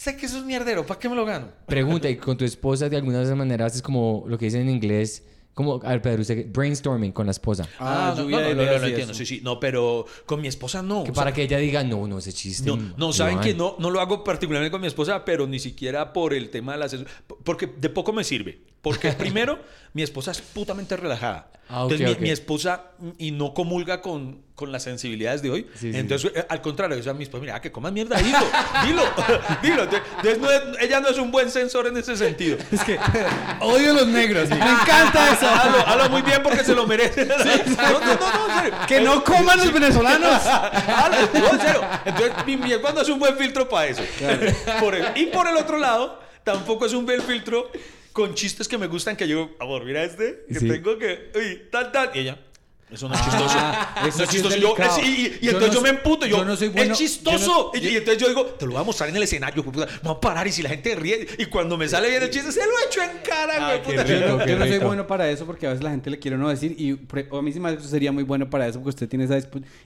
sé que eso es mierdero, ¿para qué me lo gano? Pregunta, ¿y con tu esposa de alguna de esas maneras es como lo que dicen en inglés? Como, a ver, Pedro, usted, brainstorming con la esposa. Ah, no, lluvia no, no, no, no y entiendo, sí, sí. No, pero con mi esposa no. Que para que ella diga, no, no, ese chiste. No, no saben Iván". que no, no lo hago particularmente con mi esposa, pero ni siquiera por el tema de la sexu- Porque de poco me sirve. Porque primero, mi esposa es putamente relajada. Ah, ok, Entonces, mi, esposa y no comulga con, con las sensibilidades de hoy. Sí, sí, Entonces, eh, al contrario, yo a mi esposa, mira, ah, que comas mierda, dilo, dilo, dilo. Entonces, no es- ella no es un buen sensor en ese sentido. Es que odio los negros. Me encanta eso. Hablo, hablo muy bien porque se lo merece. no, no, no, no, en serio. Que no coman los venezolanos. Hablo, no, en serio. Entonces, mi, mi esposa es un buen filtro para eso. Por el- y por el otro lado, tampoco es un buen filtro con chistes que me gustan que yo, amor, mira este, que Sí. tengo que, uy, tal, tal. Y ella, eso no es Ah, chistoso. eso Eso es sí es chistoso. Y yo, es- y, y- y Yo entonces no yo me emputo. Yo, yo no soy bueno- es yo chistoso. no- y, y entonces yo digo, te lo voy a mostrar en el escenario. puta. Vamos a parar y si la gente ríe. Y cuando me sale bien el chiste, se lo echo en cara, Ah, güey. qué puta. Yo rico. no, qué yo no soy bueno para eso porque a veces la gente le quiere no decir y a mí sí me sería muy bueno para eso porque usted tiene esa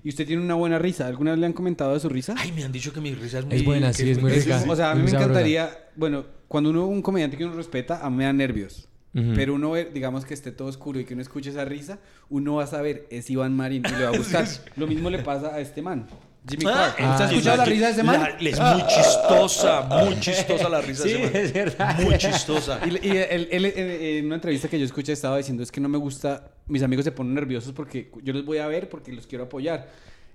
y usted tiene una buena risa. ¿Alguna vez le han comentado de su risa? Ay, me han dicho que mi risa es muy... Es buena, sí, es muy es- rica. O sea, a mí me encantaría, bueno, cuando uno un comediante que uno respeta, a mí me da nervios. Pero uno ve, digamos que esté todo oscuro y que uno escuche esa risa, uno va a saber, es Iván Marín y le va a gustar. Lo mismo le pasa a este man, Jimmy Ah, Carr. ¿Usted ha ah, escuchado la risa de ese man? La- es muy chistosa, muy chistosa la risa Sí, de ese man. es verdad. Muy chistosa. Y, y él, él, en- en una entrevista que yo escuché estaba diciendo es que no me gusta, mis amigos se ponen nerviosos porque yo los voy a ver porque los quiero apoyar.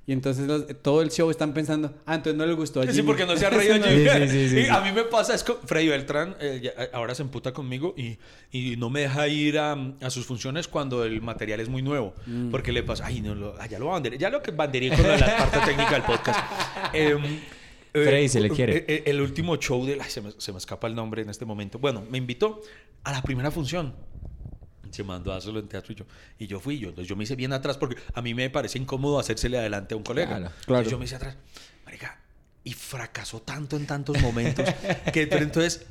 Y entonces los- todo el show están pensando, ah, entonces no le gustó a Jimmy. Sí, porque no se ha reído Jimmy. Sí, sí, sí, sí, Y sí. A mí me pasa, es que Freddy Beltrán eh, ya- ahora se emputa conmigo y, y no me deja ir a, a sus funciones cuando el material es muy nuevo. Mm. Porque le pasa, ay, no, lo, ah, ya lo banderé, ya lo que banderé con la parte técnica del podcast. Em, eh, Freddy, se le quiere. eh, eh, el último show de, ay, se me, se me escapa el nombre en este momento. Bueno, me invitó a la primera función. Se mandó a hacerlo en teatro y yo, y yo fui yo. Entonces yo me hice bien atrás porque a mí me parece incómodo hacérsele adelante a un colega. Claro. Entonces yo me hice atrás. Marica, y fracasó tanto en tantos momentos que pero entonces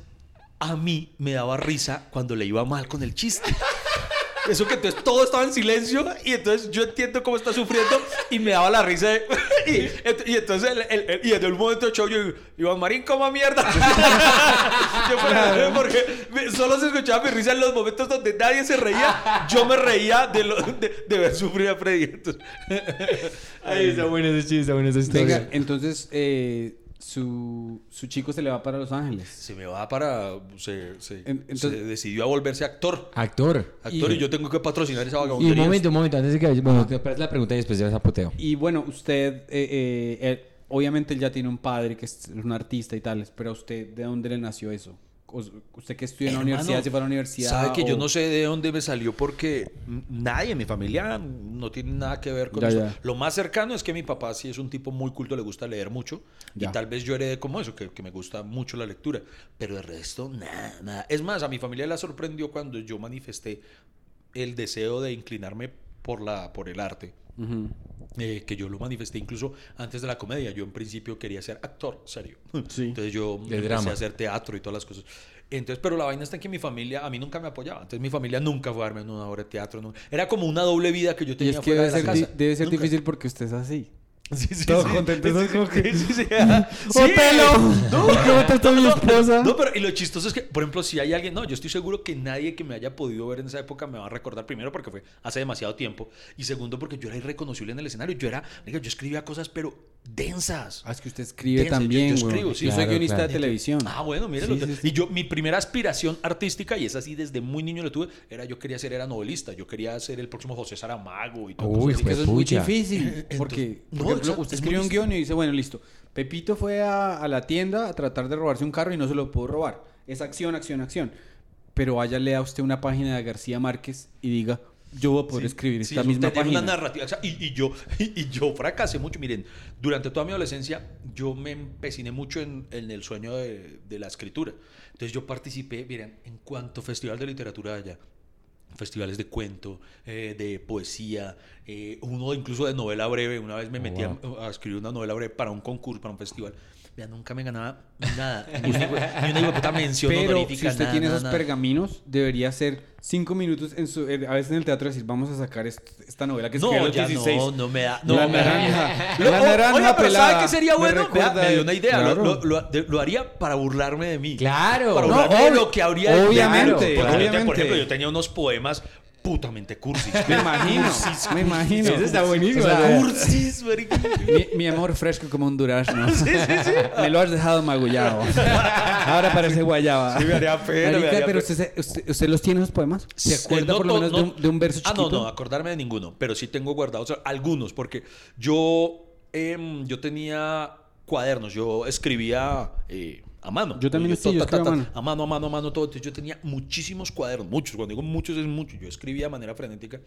a mí me daba risa cuando le iba mal con el chiste. Eso que entonces todo estaba en silencio y entonces yo entiendo cómo está sufriendo y me daba la risa. de- y, ent- y entonces el- el- el- y en un momento del show yo digo, Iván Marín, coma mierda. yo por- porque solo se escuchaba mi risa en los momentos donde nadie se reía. Yo me reía de, lo- de, de ver sufrir a Freddy. Entonces, Ay, está bueno ese chiste, está bueno esa historia. Venga, entonces eh, su, su chico se le va para Los Ángeles. se me va para. Se, se- En- entonces- se decidió a volverse actor. Actor. Actor y, Y- yo tengo que patrocinar esa Y vagabundería. un momento, un momento, antes de que... Bueno, te esperas la pregunta y después ya zapoteo. Y bueno, usted, eh, eh, él- obviamente él ya tiene un padre que es un artista y tales, pero a usted, ¿de dónde le nació eso? ¿Usted que estudió en la universidad, si fue a la universidad? Sabe que yo no sé de dónde me salió porque nadie en mi familia no tiene nada que ver con Ya, eso. ya. Lo más cercano es que mi papá sí es un tipo muy culto, le gusta leer mucho. Ya. Y tal vez yo heredé como eso, que, que me gusta mucho la lectura. Pero el resto, nada, nada. Es más, a mi familia la sorprendió cuando yo manifesté el deseo de inclinarme por, la, por el arte. Eh, que yo lo manifesté incluso antes de la comedia. Yo en principio quería ser actor, serio. Sí. Entonces yo empecé drama. a hacer teatro y todas las cosas. Entonces, pero la vaina está en que mi familia a mí nunca me apoyaba. Entonces mi familia nunca fue a darme una obra de teatro. Era como una doble vida que yo Y tenía es que fuera debe de la ser, casa. debe ser Nunca. difícil porque usted es así. Sí, sí, Todo sí. contento, ¿no? Como que- sí, sí. Sí. ¡Otelo! ¿Cómo trató mi esposa? No, pero y lo chistoso es que, por ejemplo, si hay alguien, no, yo estoy seguro que nadie que me haya podido ver en esa época me va a recordar primero porque fue hace demasiado tiempo y segundo porque yo era irreconocible en el escenario. Yo era, yo escribía cosas pero densas. Ah, es que usted escribe yo- también, yo güey. escribo, sí. Yo soy guionista claro. de televisión. Ah, bueno, míralo. Sí, sí, sí. Y yo, mi primera aspiración artística, y es así desde muy niño lo tuve, era yo quería ser, era novelista. Yo quería ser el próximo José Saramago y todo. Uy, eso es muy difícil. Porque, Entonces, por ejemplo, usted es escribe un guion y dice, bueno, listo. Pepito fue a, a la tienda a tratar de robarse un carro y no se lo pudo robar. Es acción, acción, acción. Pero vaya, lea usted una página de García Márquez y diga, yo voy a poder escribir Sí, esta eso, misma página. una narrativa. o sea, y, y yo, y, yo fracasé mucho. Miren, durante toda mi adolescencia yo me empeciné mucho en, en el sueño de, de la escritura. Entonces yo participé, miren, en cuanto festival de literatura allá. Festivales de cuento, eh, de poesía, eh, uno incluso de novela breve. Una vez me Oh, metí a, escribir una novela breve para un concurso, para un festival. Vea, nunca me ganaba nada. Ni una, ni una puta mención Pero honorífica, si usted nada, tiene nada, esos nada. pergaminos, debería ser cinco minutos en su, a veces en el teatro decir, vamos a sacar est- esta novela que escribí a No, los ya 16. no, no me da. No, la me da. naranja. La naranja pero pelada. ¿sabe qué sería Me bueno? Vea, recuerda me dio de- una idea. Lo- Claro. Lo, lo- de- lo haría para burlarme de mí. Claro. Para No, burlarme de obvio- lo que habría de- obviamente, Porque yo te- Por obviamente. ejemplo, yo tenía unos poemas putamente cursis. Me imagino, Cursis, me imagino. Eso está buenísimo. O sea, Cursis, mi, mi amor fresco como un durazno. Me lo has dejado magullado. Ahora parece guayaba. Sí, me haría pena, me Marica, haría pero pena. usted, se- usted, usted los tiene esos poemas? ¿Se acuerda No por lo menos no- de, un, de un verso Ah, chiquito? no, no, acordarme de ninguno, pero sí tengo guardados algunos, porque yo, em, yo tenía cuadernos, yo escribía eh, a mano. Yo también sí, yo a mano. A mano, a mano, a mano, todo. Entonces yo tenía muchísimos cuadernos, muchos, cuando digo muchos es muchos, yo escribía de manera frenética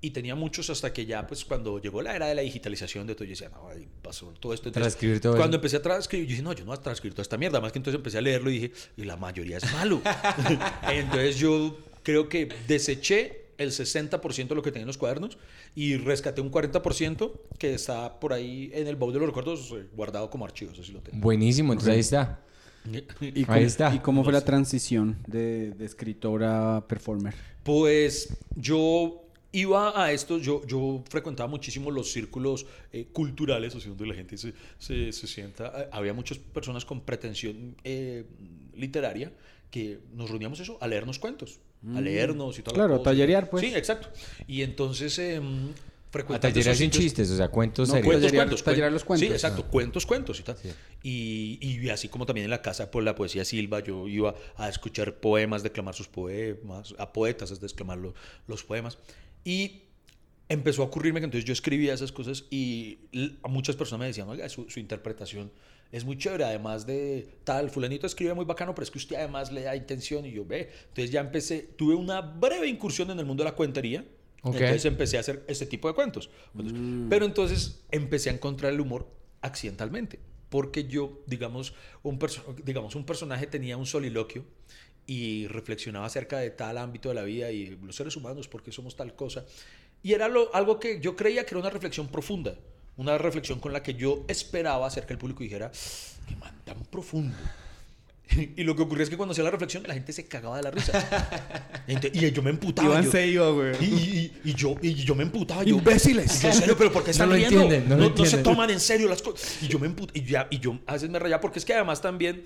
y tenía muchos hasta que ya, pues cuando llegó la era de la digitalización de todo, yo decía, no, ahí pasó todo esto. Entonces, Transcribir todo Cuando eso. empecé a transcribir, yo dije, no, yo no voy a transcribir toda esta mierda, más que entonces empecé a leerlo y dije, y la mayoría es malo. entonces yo creo que deseché el 60% de lo que tenía en los cuadernos y rescaté un 40% que está por ahí en el baúl de los recuerdos eh, guardado como archivos, así lo tengo. Buenísimo, entonces ahí está. ¿Y cómo, Ahí está. ¿Y cómo fue la transición de, de escritora a performer? Pues yo iba a esto, yo, yo frecuentaba muchísimo los círculos eh, culturales, o sea, donde la gente se, se, se sienta. eh, Había muchas personas con pretensión eh, literaria que nos reuníamos eso, a leernos cuentos, a leernos y todo. Mm. Claro, tallerear, pues. Sí, exacto. Y entonces... Eh, Tallerear esos sin chistes, o sea, cuentos No, serios. Cuentos, Tallerear- cuentos, tallerear cuen- los cuentos. Sí, exacto, cuentos, cuentos y tal. Y, y así como también en la casa por la poesía Silva, yo iba a escuchar poemas, declamar sus poemas, a poetas, es declamar lo- los poemas. Y empezó a ocurrirme que entonces yo escribía esas cosas y muchas personas me decían, oiga, su, su interpretación es muy chévere, además de tal, fulanito escribe muy bacano, pero es que usted además le da intención y yo ve. Entonces ya empecé, tuve una breve incursión en el mundo de la cuentería. Ok. Entonces empecé a hacer este tipo de cuentos. Cuentos. Pero entonces empecé a encontrar el humor accidentalmente. Porque yo, digamos un, perso- digamos, un personaje tenía un soliloquio y reflexionaba acerca de tal ámbito de la vida y los seres humanos, por qué somos tal cosa. Y era lo, algo que yo creía que era una reflexión profunda, una reflexión con la que yo esperaba hacer que el público dijera, qué man tan profundo. Y lo que ocurría es que cuando hacía la reflexión, la gente se cagaba de la risa. Y yo me emputaba. Iván yo- se iba, güey. y, y- y yo, y yo me emputaba. Yo, Imbéciles. Y yo, en serio, pero ¿por qué están No lo riendo? entienden, no lo se toman en serio las cosas. Y yo me emputaba. Y, yo a veces me rayaba porque es que además también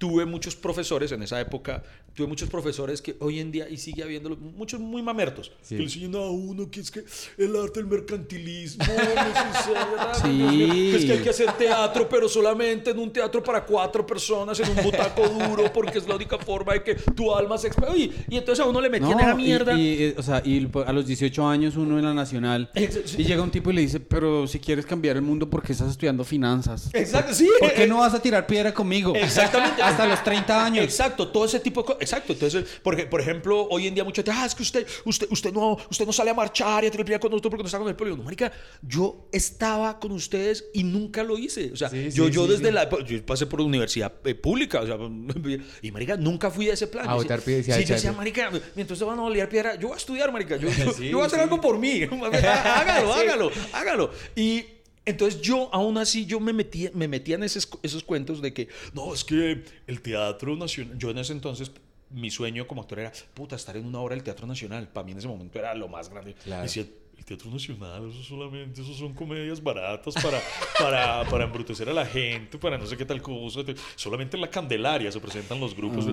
tuve muchos profesores en esa época. Tuve muchos profesores que hoy en día, y sigue habiendo muchos muy mamertos. Sí. Que le enseñan a uno que es que el arte del mercantilismo no. Sí. Es que hay que hacer teatro, pero solamente en un teatro para cuatro personas, en un butaco duro, porque es la única forma de que tu alma se expresa. Y, y entonces a uno le metían esa y- mierda. Y, eh, o sea, y a los 18 años uno en la nacional sí. y llega un tipo y le dice, pero si quieres cambiar el mundo, ¿por qué estás estudiando finanzas? Exacto, sí. ¿Por qué no vas a tirar piedra conmigo? Exactamente. Hasta los 30 años. Exacto, todo ese tipo de cosas. Exacto. Entonces, porque, por ejemplo, hoy en día muchos dicen, ah, es que usted, usted, usted, no, usted no sale a marchar y a piedra con nosotros porque no está con el pueblo. No, marica, yo estaba con ustedes y nunca lo hice. O sea, Sí, yo, sí, yo sí, desde sí. la... Yo pasé por universidad eh, pública, o sea, y marica, nunca fui a ese plan. A decía- piedra, Sí, yo decía, marica, mientras ustedes van a olear piedra, yo voy a estudiar, marica. Yo, yo, Sí, yo voy a hacer sí. algo por mí. hágalo, hágalo, hágalo. Y entonces yo, aún así, yo me metía, me metía en esos, esos cuentos de que, no, es que el Teatro Nacional, yo en ese entonces, mi sueño como actor era, puta, estar en una obra del Teatro Nacional. Para mí en ese momento era lo más grande. Claro. Decía, el Teatro Nacional, eso solamente, eso son comedias baratas para, para, para embrutecer a la gente, para no sé qué tal cosa. Solamente en la Candelaria se presentan los grupos.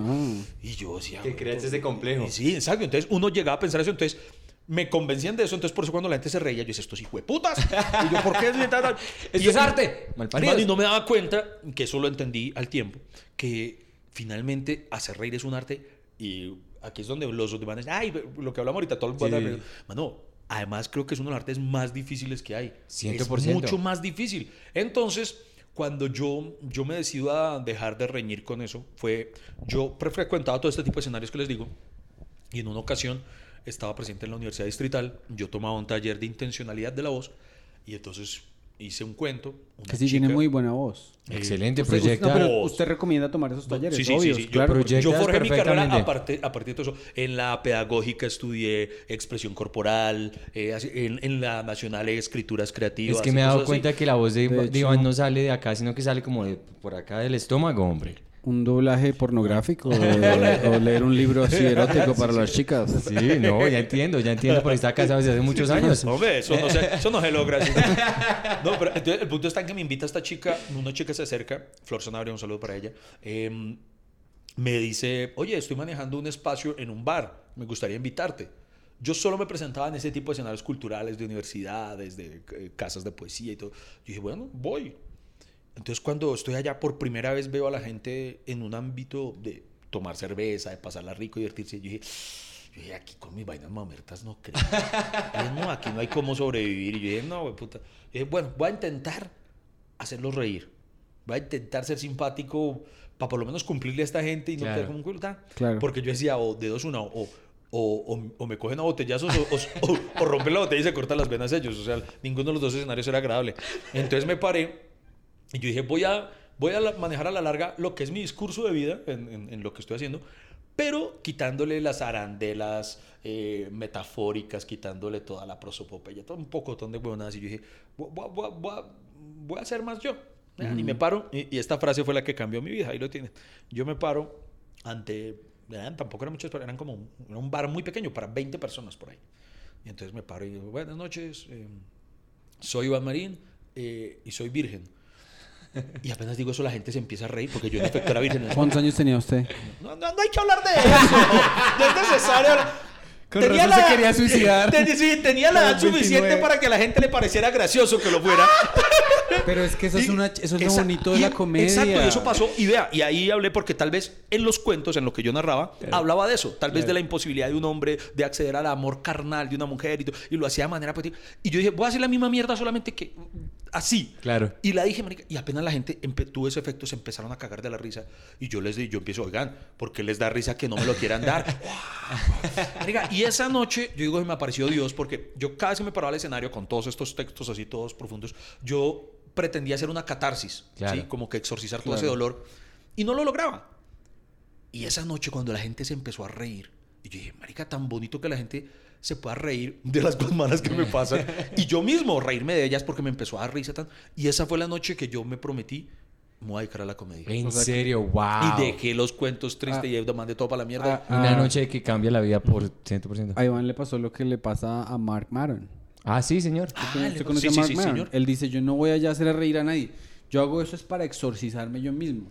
Y yo decía... Que creas ese complejo. Y Sí, exacto. Entonces uno llegaba a pensar eso. Entonces me convencían de eso. Entonces por eso cuando la gente se reía, yo decía, estos hijos de putas. Y yo, ¿por qué? Y- es arte, malparidos. Y no me daba cuenta, que eso lo entendí al tiempo, que finalmente hacer reír es un arte. Y aquí es donde los demás ay, lo que hablamos ahorita, todo el mundo Sí, anda sí. riendo". Mano, además creo que es uno de los artes más difíciles que hay. Es 100%. mucho más difícil. Entonces, cuando yo, yo me decido a dejar de reñir con eso, fue, yo pre- frecuentaba todo este tipo de escenarios que les digo, y en una ocasión estaba presente en la Universidad Distrital, yo tomaba un taller de intencionalidad de la voz, y entonces hice un cuento. Que sí tiene muy buena voz. Excelente, Usted- proyecta. no, pero usted recomienda tomar esos talleres, sí, sí, obvio, sí, sí. Yo- claro. proyectas Yo forjé mi carrera perfectamente. aparte, a partir de todo eso. En la pedagógica estudié expresión corporal, eh, en, en la nacional de escrituras creativas. Es que me he dado cosas así. cuenta que la voz de, De de hecho- Iván no sale de acá, sino que sale como de por acá del estómago, hombre. Un doblaje pornográfico o, o leer un libro así erótico para las chicas. Sí, no, ya entiendo, ya entiendo, porque está casado desde hace muchos años. Hombre, eso no, se, eso no se logra. así. No, pero entonces el punto está en que me invita esta chica, una chica se acerca, Flor Sanabria, un saludo para ella. eh, me dice, oye, estoy manejando un espacio en un bar, me gustaría invitarte. Yo solo me presentaba en ese tipo de escenarios culturales, de universidades, de eh, casas de poesía y todo. Yo dije, bueno, voy. Entonces cuando estoy allá por primera vez veo a la gente en un ámbito de tomar cerveza, de pasarla rico, divertirse. Yo dije, yo dije, aquí con mis vainas mamertas no creo. Dije, no, aquí no hay cómo sobrevivir. Y yo dije, no, güey, puta. Dije, bueno, voy a intentar hacerlos reír. Voy a intentar ser simpático para por lo menos cumplirle a esta gente y no Claro. quedar como un culo. Claro. Porque yo decía, o de dos una, o, o, o, me cogen a botellazos o, o, o- o rompen la botella y se cortan las venas ellos. O sea, ninguno de los dos escenarios era agradable. Entonces me paré y yo dije, voy a, voy a manejar a la larga lo que es mi discurso de vida en, en- en lo que estoy haciendo, pero quitándole las arandelas eh, metafóricas, quitándole toda la prosopopeya, todo un pocotón de huevonadas. Y yo dije, voy, voy- voy- voy a- ser más yo. Ah, Y me paro, y, y esta frase fue la que cambió mi vida, ahí lo tienen. Yo me paro ante, eran- tampoco eran muchas, pero eran como un, era un bar muy pequeño, para 20 personas por ahí. Y entonces me paro y digo, buenas noches, eh, soy Iván Marín eh, y soy virgen. Y apenas digo eso, la gente se empieza a reír porque yo en efecto era virgen. ¿Cuántos años tenía usted? no, no, no hay que hablar de eso. No es necesario. Con razón se quería suicidar. Ten- sí, tenía la edad los suficiente 29. para que a la gente le pareciera gracioso que lo fuera. Pero es que eso es, Y una, eso es lo esa- bonito de y- la comedia. Exacto, y eso pasó. Y vea, y ahí hablé porque tal vez en los cuentos, en lo que yo narraba, hablaba de eso. Tal vez de la imposibilidad de un hombre de acceder al amor carnal de una mujer y, todo, y lo hacía de manera. Y yo dije, voy a hacer la misma mierda solamente que así. Claro. Y la dije, marica, y apenas la gente tuvo ese efecto, se empezaron a cagar de la risa. Y yo les di, yo empiezo, oigan, ¿por qué les da risa que no me lo quieran dar? Marica, y esa noche, yo digo, me apareció Dios, porque yo cada vez que me paraba al escenario con todos estos textos así, todos profundos, yo pretendía hacer una catarsis, Claro. ¿sí? Como que exorcizar todo Claro. ese dolor. Y no lo lograba. Y esa noche, cuando la gente se empezó a reír, y yo dije, marica, tan bonito que la gente se pueda reír de las cosas malas que me pasan. y yo mismo reírme de ellas porque me empezó a dar risa tan. Y esa fue la noche que yo me prometí, me voy a dedicar a la comedia. En O sea, serio, wow. Y dejé los cuentos tristes Ah. y mandé todo para la mierda. Ah, Una Ah. noche que cambia la vida por 100%. A Iván le pasó lo que le pasa a Mark Maron. Ah, sí, señor. Ah, ¿Usted le- conoce sí, a sí, Mark sí, Maron? señor. Él dice, yo no voy allá a hacer reír a nadie. Yo hago eso es para exorcizarme yo mismo.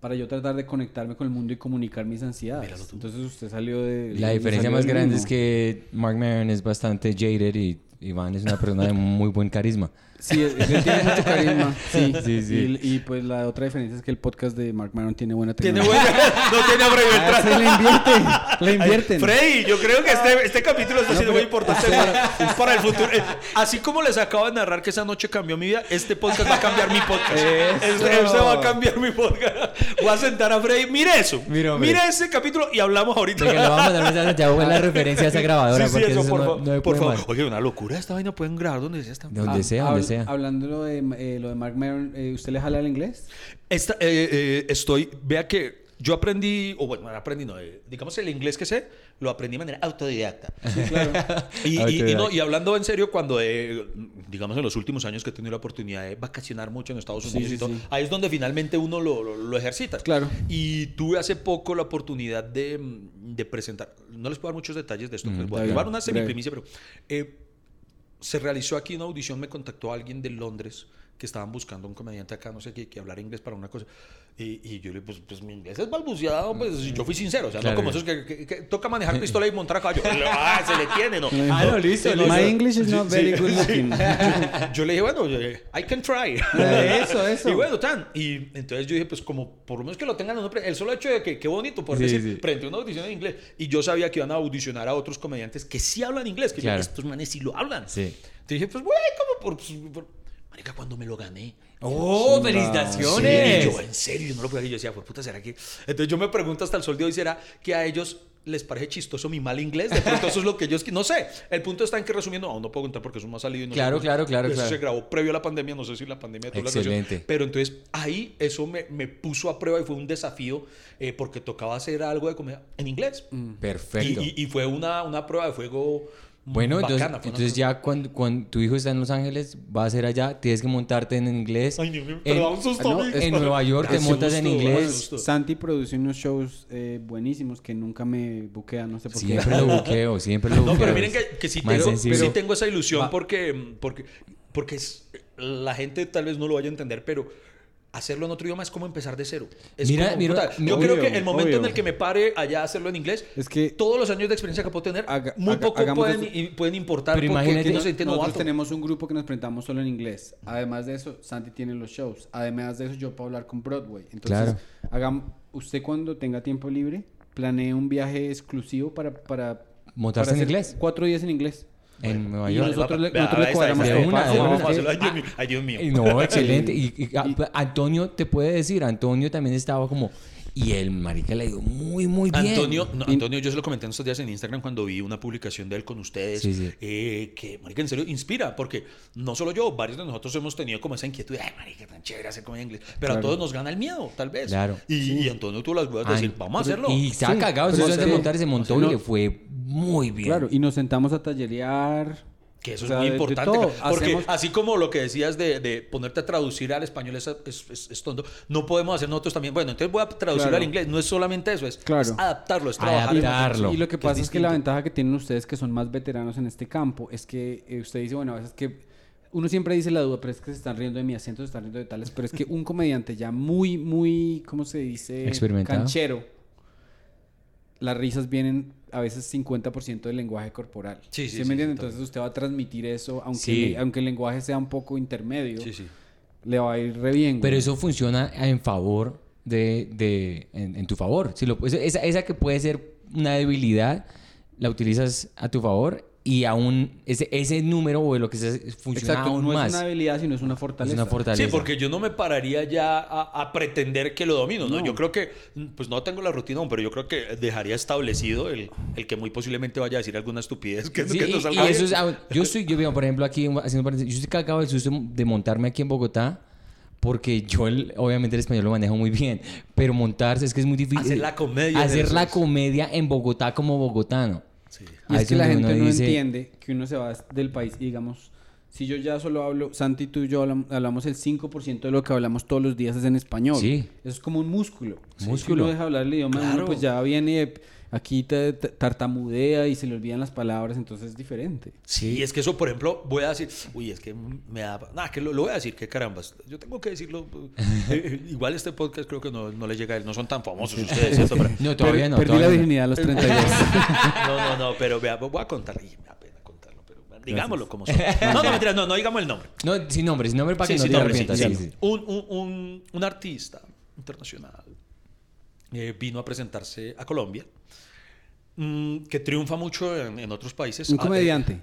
Para yo tratar de conectarme con el mundo y comunicar mis ansiedades. Entonces usted salió de... La diferencia más grande es que Mark Maron es bastante jaded y Iván es una persona de muy buen carisma. Sí, él tiene mucho carisma. Sí, Sí, sí. Y, y, pues la otra diferencia es que el podcast de Mark Maron tiene buena Tiene tecnología. buena- no tiene a Freddy Ah, se le invierten. Le invierten. Freddy, yo creo que este, este capítulo está No, siendo muy importante para, para el futuro. Eh, Así como les acabo de narrar que esa noche cambió mi vida, este podcast va a cambiar mi podcast. Eso. Este, este va a cambiar mi podcast. Voy a sentar a Freddy. Mire eso. Mira. Mire ese capítulo y hablamos ahorita. De que le vamos a mandar mensaje la referencia a esa grabadora, Sí, sí, porque eso, eso por, no, favor, no por. Oye, una locura esta vaina. Pueden grabar donde sea. Esta... Donde Ah, sea, donde sea. Hablando lo de, eh, lo de Mark Maron, eh, ¿usted le jala el inglés? Esta, eh, eh, estoy, vea que yo aprendí, o bueno, aprendí, no, eh, digamos el inglés que sé, lo aprendí de manera autodidacta. Sí, claro. Y, y- y no, y hablando en serio, cuando, digamos, en los últimos años que he tenido la oportunidad de vacacionar mucho en Estados Unidos sí, y todo, sí. ahí es donde finalmente uno lo, lo, lo ejercita. Claro. Y tuve hace poco la oportunidad de, de presentar, no les puedo dar muchos detalles de esto, Ujú, les voy a dar una semiprimicia, pero eh, se realizó aquí una audición, me contactó alguien de Londres que estaban buscando un comediante acá, no sé qué, que hablar inglés para una cosa. Y, y yo le dije, pues, pues mi inglés es balbuceado, pues yo fui sincero, o sea, Claro. no como esos que, que- que toca manejar pistola y montar a caballo. ah, se le tiene, ¿no? Ah, no, listo, Sí, listo. My yo- English is not very good looking. yo le dije, bueno, eh, I can try. Eso, eso. Y bueno, tan. Y entonces yo dije, pues como por lo menos que lo tengan, el solo hecho de que qué bonito poder Sí, decir, sí. frente a una audición en inglés. Y yo sabía que iban a audicionar a otros comediantes que sí hablan inglés, que yo, Claro. estos manes sí lo hablan. Sí. Entonces dije, pues bueno, como por, pues, por- Marica, cuando me lo gané. ¡Oh, Sí, felicitaciones! yo, en serio, yo no lo podía creer. Yo decía, por puta, ¿será que...? Entonces yo me pregunto hasta el sol de hoy, ¿será que a ellos les parece chistoso mi mal inglés? De pronto eso es lo que ellos... No sé. El punto está en que resumiendo... Aún no puedo contar porque eso no ha salido y no Claro, claro, claro, Eso claro. se grabó previo a la pandemia. No sé si la pandemia... la relación. Excelente. Pero entonces ahí eso me, me puso a prueba y fue un desafío eh, porque tocaba hacer algo de comedia en inglés. Perfecto. Y, y- y fue una, una prueba de fuego Bueno, bacana, entonces, ya cuando, cuando tu hijo está en Los Ángeles, va a ser allá, tienes que montarte en inglés. Ay, Dios mío, en, pero da un susto Ah, a no, en Nueva York te montas en inglés. Santi produce unos shows eh, buenísimos que nunca me buquea, no sé por Siempre qué. lo buqueo, siempre lo buqueo. No, pero miren que, que sí, Más tengo, sí tengo esa ilusión Va. porque, porque, porque es- la gente tal vez no lo vaya a entender, pero hacerlo en otro idioma es como empezar de cero. Es Mira, como, mira, puta, yo obvio, creo que el momento en obvio. el que me pare allá a hacerlo en inglés, Es que todos los años de experiencia que puedo tener, Haga- muy haga- poco pueden, y pueden importar Pero porque imagínate, no se nosotros novato. tenemos un grupo que nos presentamos solo en inglés. Además de eso, Santi tiene los shows. Además de eso, yo puedo hablar con Broadway. Entonces, Claro. usted cuando tenga tiempo libre, planee un viaje exclusivo para... para ¿Montarse para en hacer inglés? Cuatro días en inglés. En Nueva Y York. nosotros le- Vea, nosotros le está, cuadramos de una. Ay, Dios mío. Y No, excelente. Y, y- a- Antonio te puede decir, Antonio también estaba como... Y el marica le dio muy, muy bien. Antonio, no, Antonio, yo se lo comenté en estos días en Instagram cuando vi una publicación de él con ustedes, Sí, sí. eh, que, marica, en serio, inspira, porque no solo yo, varios de nosotros hemos tenido como esa inquietud de, ay, marica, tan chévere hacer comedia en inglés, pero a Claro. todos nos gana el miedo, tal vez. Claro. Y, y Antonio tuvo las huevas de decir, An- vamos a hacerlo. Y se ha Sí, cagado, pero se hizo es de que- montar y se montó o sea, y le fue muy bien. Claro, y nos sentamos a tallerear. Que eso O sea, es muy de- de importante. todo. Porque Hacemos- así como lo que decías de, de ponerte a traducir al español es, es, es- es tonto, no podemos hacer nosotros también. Bueno, entonces voy a traducir Claro. al inglés. No es solamente eso, es, Claro. es adaptarlo, es trabajar. Adaptarlo. Y lo que que pasa es es, que la ventaja que tienen ustedes que son más veteranos en este campo es que eh, usted dice, bueno, a veces que uno siempre dice la duda, pero es que se están riendo de mi acento, se están riendo de tales, pero es que un comediante ya muy, muy, ¿cómo se dice? Experimentado. Canchero. Las risas vienen a veces 50% del lenguaje corporal. Sí, sí, ¿Sí sí, me entiende? sí, Entonces usted va a transmitir eso, aunque, Sí. le- aunque el lenguaje sea un poco intermedio. Sí, sí. le va a ir re bien. Pero güey. eso funciona en favor de, de en, en tu favor. Si lo, esa, esa que puede ser una debilidad, la utilizas a tu favor y aún ese, ese número o lo que sea funciona Exacto, aún no más. es una habilidad, sino es una es fortaleza. una fortaleza. Sí, porque yo no me pararía ya a, a pretender que lo domino, ¿no? No. Yo creo que, pues no tengo la rutina aún, pero yo creo que dejaría establecido el, el que muy posiblemente vaya a decir alguna estupidez que, Sí, que no y, salga y eso es, yo estoy, yo veo, por ejemplo, aquí haciendo yo estoy cagado del susto de montarme aquí en Bogotá porque yo el- obviamente el español lo manejo muy bien, pero montarse es que es muy difícil. Hacer la comedia Hacer la comedia en Bogotá como bogotano. Sí. Y Ahí es que la gente uno no dice- entiende que uno se va del país y digamos, si yo ya solo hablo, Santi tú y yo hablam- hablamos el 5% de lo que hablamos todos los días es en español. Sí. Eso es como un músculo. Músculo. Si uno deja hablar el idioma, uno Claro. pues ya viene eh, aquí te- te- tartamudea y se le olvidan las palabras, entonces es diferente. Sí, es que eso, por ejemplo, voy a decir, uy, es que me da, nada, que lo, lo voy a decir, que carambas, yo tengo que decirlo, eh, igual este podcast creo que no, no les llega a él, no son tan famosos ustedes, ¿cierto? Pero- No, todavía Per- no. Perdí todavía la no. virginidad a los 32. no, no, no, pero vea, voy a contarlo, y me da pena contarlo, pero digámoslo como son. No, no, mentira, no, no digamos el nombre. No, sin nombre, sin nombre para que Sí, no sí, te nombre, sí, arrepientas. sí. sí, sí. Un, un, un, un artista internacional eh, vino a presentarse a Colombia, mm, que triunfa mucho en, en otros países. un Ah, comediante.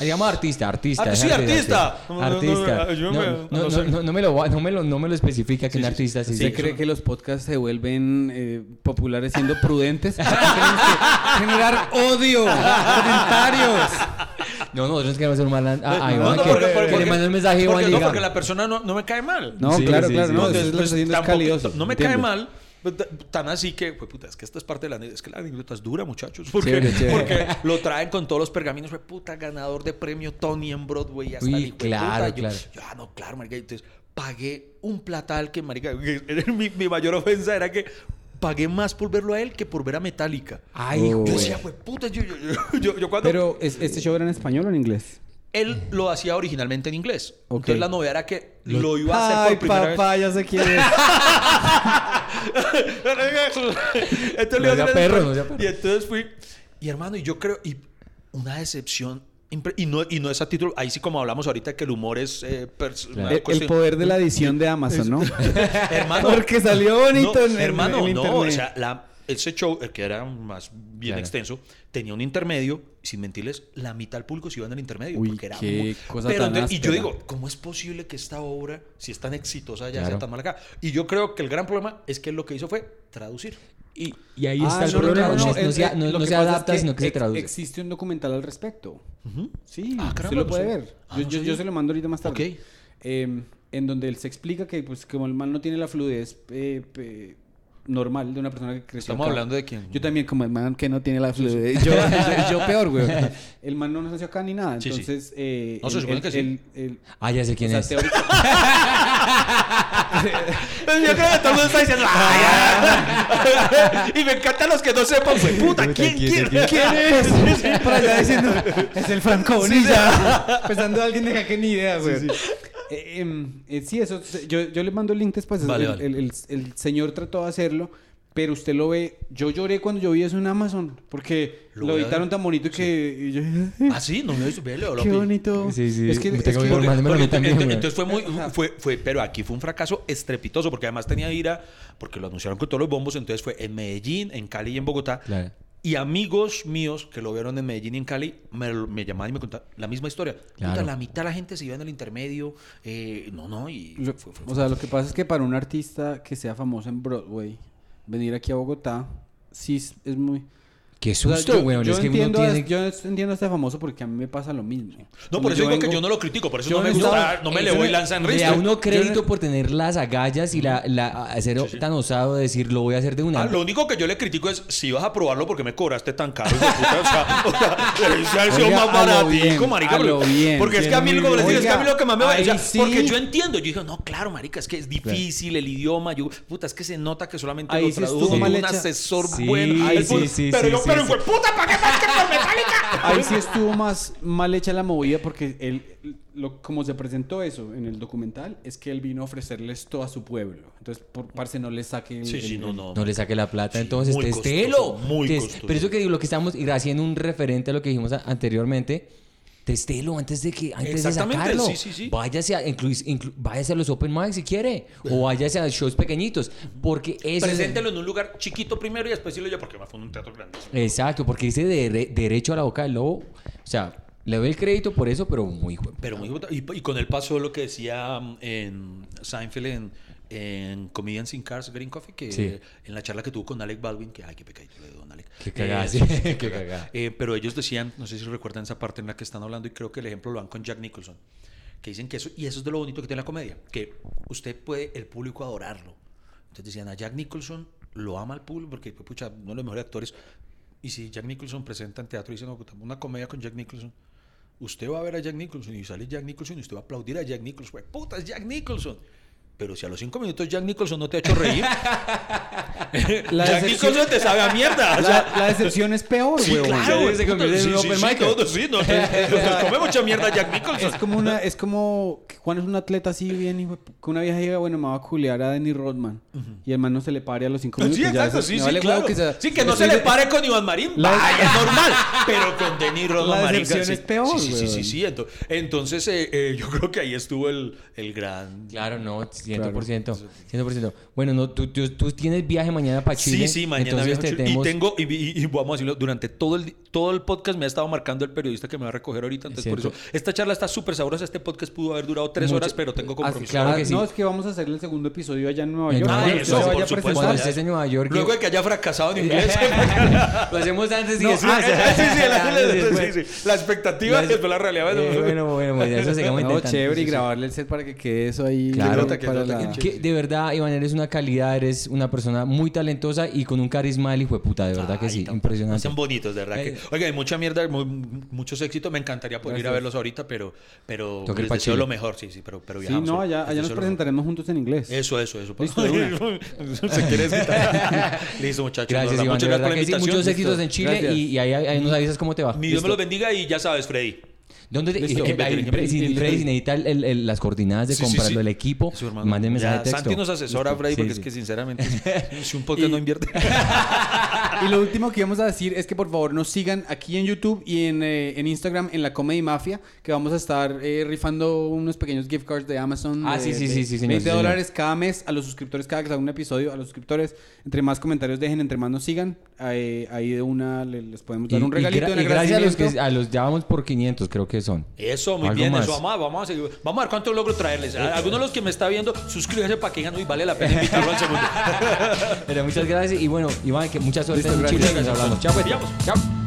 Ah, Digamos artista, artista. Ah, es sí, artista. No, no, no, Artista. No, me- no, no no, no, no lo, va- no me lo, no me lo especifica que Sí, un artista. sí. sí, ¿Usted sí. cree que los podcasts se vuelven eh, populares siendo prudentes? Generar odio, comentarios. No, nosotros queremos ser un mal a, a No, Iván no, que, porque- que porque- le mande un mensaje a Iván porque, y no, porque la persona no, no me cae mal. No, Sí, claro, sí, claro, sí. no, No, eso es lo que estoy diciendo es tampoco- calidoso. No me cae mal. Pues, ta- Tan así que, pues puta, es que esta es parte de la anécdota. Es que la anécdota es dura, muchachos. Chévere, chévere. porque lo traen con todos los pergaminos. Fue puta, ganador de premio Tony en Broadway. y Hasta Uy, claro, puta. Claro. Yo, ah, no, claro, marica. Entonces, pagué un platal que, marica, que mi, mi mayor ofensa era que pagué más por verlo a él que por ver a Metallica. Ay, Oh. Yo güey. decía, pues puta, yo, yo, yo, yo- yo cuando... Pero, ¿es- ¿este show era en español o en inglés? Él lo hacía originalmente en inglés. Entonces la novedad era que lo, iba a hacer Ay, por primera vez. papá, ya sé quién es. entonces, No le iba a sea hacer perro, no sea perro. Y entonces fui. Y hermano, y yo creo. Y una decepción. Y no, y no es a título. Ahí sí, como hablamos ahorita, que el humor es. eh, El, poder de la edición de Amazon, ¿no? hermano. Porque salió bonito no, en, en- Hermano, en no. internet. O sea, la- ese show, el que era más bien Claro. extenso, tenía un intermedio. Y sin mentirles, la mitad del público se iba en el intermedio. Uy, porque era qué muy- cosa Pero tan entonces- y yo digo, ¿cómo es posible que esta obra, si es tan exitosa, ya Claro. sea tan mal acá? Y yo creo que el gran problema es que él lo que hizo fue traducir. Y, y ahí Ah, está el no, no, problema. no, se, lo se pasa es adapta, que sino que se traduce. Existe un documental al respecto. Sí, Ah, caramba, lo puede no sé. ver. Ah, yo, no yo- sabía. yo se lo mando ahorita más tarde. Ok. Eh, en donde él se explica que, pues, como el man no tiene la fluidez eh, normal de una persona que creció Estamos acá. hablando de quién. Yo también, como el man que no tiene la fluidez. Yo, yo, yo peor, güey. El man no nació acá ni nada. Sí, sí. Entonces, eh, No, se el- supone el- que sí. el- el- Ah, ya sé quién o sea, es. teórica- Yo creo que todo el mundo está diciendo "Ay, ay". Y me encantan los que no sepan, pues puta, ¿quién, quién, quién, es? Por allá diciendo, es el Franco Bonilla. Pensando a alguien de acá que ni idea, güey. Eh, em, eh, sí, eso, yo, yo le mando el link después. Vale, el, vale. el- el- el señor trató de hacerlo, pero usted lo ve. Yo lloré cuando yo vi eso en Amazon, porque Lo lo, editaron tan bonito que y yo, Ah, sí, no me. Velo, qué bonito. Sí, sí, Es que, es que- que Porque también, entonces fue muy, fue, fue, pero aquí fue un fracaso estrepitoso, porque además tenía ira, porque lo anunciaron con todos los bombos, entonces fue en Medellín, en Cali y en Bogotá. Claro. Y amigos míos que lo vieron en Medellín y en Cali me, me llamaban y me contaban la misma historia. Claro. Puta, la mitad de la gente se iba en el intermedio. eh, no, no, y Lo- fue- fue- o sea, lo que pasa es que para un artista que sea famoso en Broadway, venir aquí a Bogotá, sí es, es muy... Qué O sea, susto, yo, güey. yo Es que entiendo a- tiene... yo entiendo a este famoso porque a mí me pasa lo mismo. No, por eso digo que yo no lo critico, por eso yo no me gusta, estaba- no me le voy lanza en Le da ristre. uno crédito por tener las agallas y la, la Sí, sí. tan osado de decir lo voy a hacer de una. Ah, lo único que yo le critico es si vas a probarlo porque me cobraste tan caro. puta, o sea, o sea, sido Oiga, más a baratico, marica. a porque- bien, porque es que a mí, digo, a lo que más me va o sea, ahí Porque yo entiendo. Yo dije, no, claro, marica, es que es difícil el idioma. Yo, puta, es que se nota que solamente lo tradujo un asesor bueno. pero yo, pero fue puta, ¿para qué más que por Metallica? Ahí sí estuvo más mal hecha la movida porque él, lo, como se presentó eso en el documental, es que él vino a ofrecerles todo a su pueblo. Entonces, por parce, no les saque el- Sí, sí, el- no, no. No le saque la plata, Sí, entonces muy testélo. costoso, muy costoso. Pero eso que digo, lo que estamos ir haciendo un referente a lo que dijimos a- anteriormente, Testélo antes de que antes de sacarlo. sí, sí, sí. Váyase a, inclu- inclu- váyase a los open mic si quiere. O váyase a shows pequeñitos. Porque eso es- Preséntelo en un lugar chiquito primero y después decirlo ya porque fue en un teatro grandísimo. Exacto, porque dice de- derecho a la boca del lobo. O sea, le doy el crédito por eso, pero muy bueno. Pero muy y, y con él pasó lo que decía um, en Seinfeld en, en Comedians in Cars Green Coffee, que Sí. en la charla que tuvo con Alec Baldwin, que ay, qué pecadito le. Qué cagada, Eh, sí, qué cagada. cagada. Eh, pero ellos decían, no sé si recuerdan esa parte en la que están hablando, y creo que el ejemplo lo dan con Jack Nicholson, que dicen que eso, y eso es de lo bonito que tiene la comedia, que usted puede, el público adorarlo. Entonces decían, a Jack Nicholson lo ama el público porque, pucha, uno de los mejores actores. Y si Jack Nicholson presenta en teatro y dice, no, una comedia con Jack Nicholson, usted va a ver a Jack Nicholson y sale Jack Nicholson y usted va a aplaudir a Jack Nicholson. Puta, es Jack Nicholson. Pero si a los cinco minutos Jack Nicholson no te ha hecho reír, La Jack Nicholson te sabe a mierda. O sea, La, la decepción es peor, sí, huevón. claro, Se convierte en sí, open sí, sí, no, nos, nos come mucha mierda Jack Nicholson. Es como una, es como que cuando es un atleta así bien, que una vieja diga, bueno, me va a culiar a Denny Rodman. Y el man no se le pare a los cinco minutos. Sí, exacto, sí, sí, vale claro. que sea- sí, que no se le pare con Iván Marín, La- vaya, normal. Pero con Denis Rodman, La decepción es peor, Sí, sí, sí, weón. sí, sí. Ento- Entonces, eh, eh, yo creo que ahí estuvo el, el gran... Claro, no, 100%. 100%. Bueno, no, tú, tú, tú tienes viaje mañana para Chile. Sí, sí, mañana entonces te tenemos- Y tengo, y, y- y vamos a decirlo, durante todo el, todo el podcast me ha estado marcando el periodista que me va a recoger ahorita. Entonces, por eso, esta charla está súper sabrosa. Este podcast pudo haber durado tres Mucho- horas, pero tengo Ah, compromiso. claro Ah, que sí. No, es que vamos a hacer el segundo episodio allá en Nueva York. Usted eso, se por vaya a supuesto. Cuando estés en Nueva York. Luego de que haya fracasado en inglés. Lo hacemos antes y después. ah, sí, sí, la, expectativa es la realidad. Eh, bueno, bueno, bueno, eso sigamos No, chévere y grabarle el set para que quede eso ahí. Claro. Que la- Que de verdad, Iván, eres una calidad, eres una persona muy talentosa y con un carisma del hijo de puta, de verdad que sí, tan- impresionante. Son bonitos, de verdad. Eh. Que, oiga, hay mucha mierda, mu- muchos éxitos. Me encantaría poder ir a verlos ahorita, pero, pero les deseo Chile. lo mejor, sí, sí, pero, pero Sí, viajamos, no, les allá, nos lo presentaremos juntos en inglés. Eso, eso, eso. Listo, de ¿Se? Listo, muchachos. Gracias, Iván, Muchas gracias por la sí, muchos éxitos Listo. en Chile y, y ahí, ahí nos avisas cómo te va. Mi Dios me los bendiga y ya sabes, Freddy. ¿Dónde te, Listo. eh, ahí, Freddy, si Freddy, si necesita el- el- el- las coordenadas de Sí, sí, comprarlo sí. el equipo, Eso, hermano. manden mensaje Ya, de texto. Santi nos asesora, Listo. Freddy, Sí, porque sí. es que sinceramente, si un podcast Y- no invierte. Y lo último que íbamos a decir es que por favor nos sigan aquí en YouTube y en, eh, en Instagram en la Comedy Mafia, que vamos a estar eh, rifando unos pequeños gift cards de Amazon. Ah, de- sí, sí, de sí, sí, señor, 20 sí, señor. dólares cada mes a los suscriptores cada que salga un episodio. A los suscriptores, entre más comentarios dejen, entre más nos sigan, eh, ahí de una le- les podemos dar Y- un y regalito gra- de y gracias a los que agradecimiento. a los ya vamos por 500 creo que son. Eso, muy bien. más. Eso, vamos a, vamos, a seguir. vamos a ver cuánto logro traerles. A- Alguno de los que me está viendo, suscríbase para que digan, uy, vale la pena invitarlo al segundo. Pero muchas gracias y bueno, Iván, que mucha suerte Listo, en Chile. Chao, pues. Chao.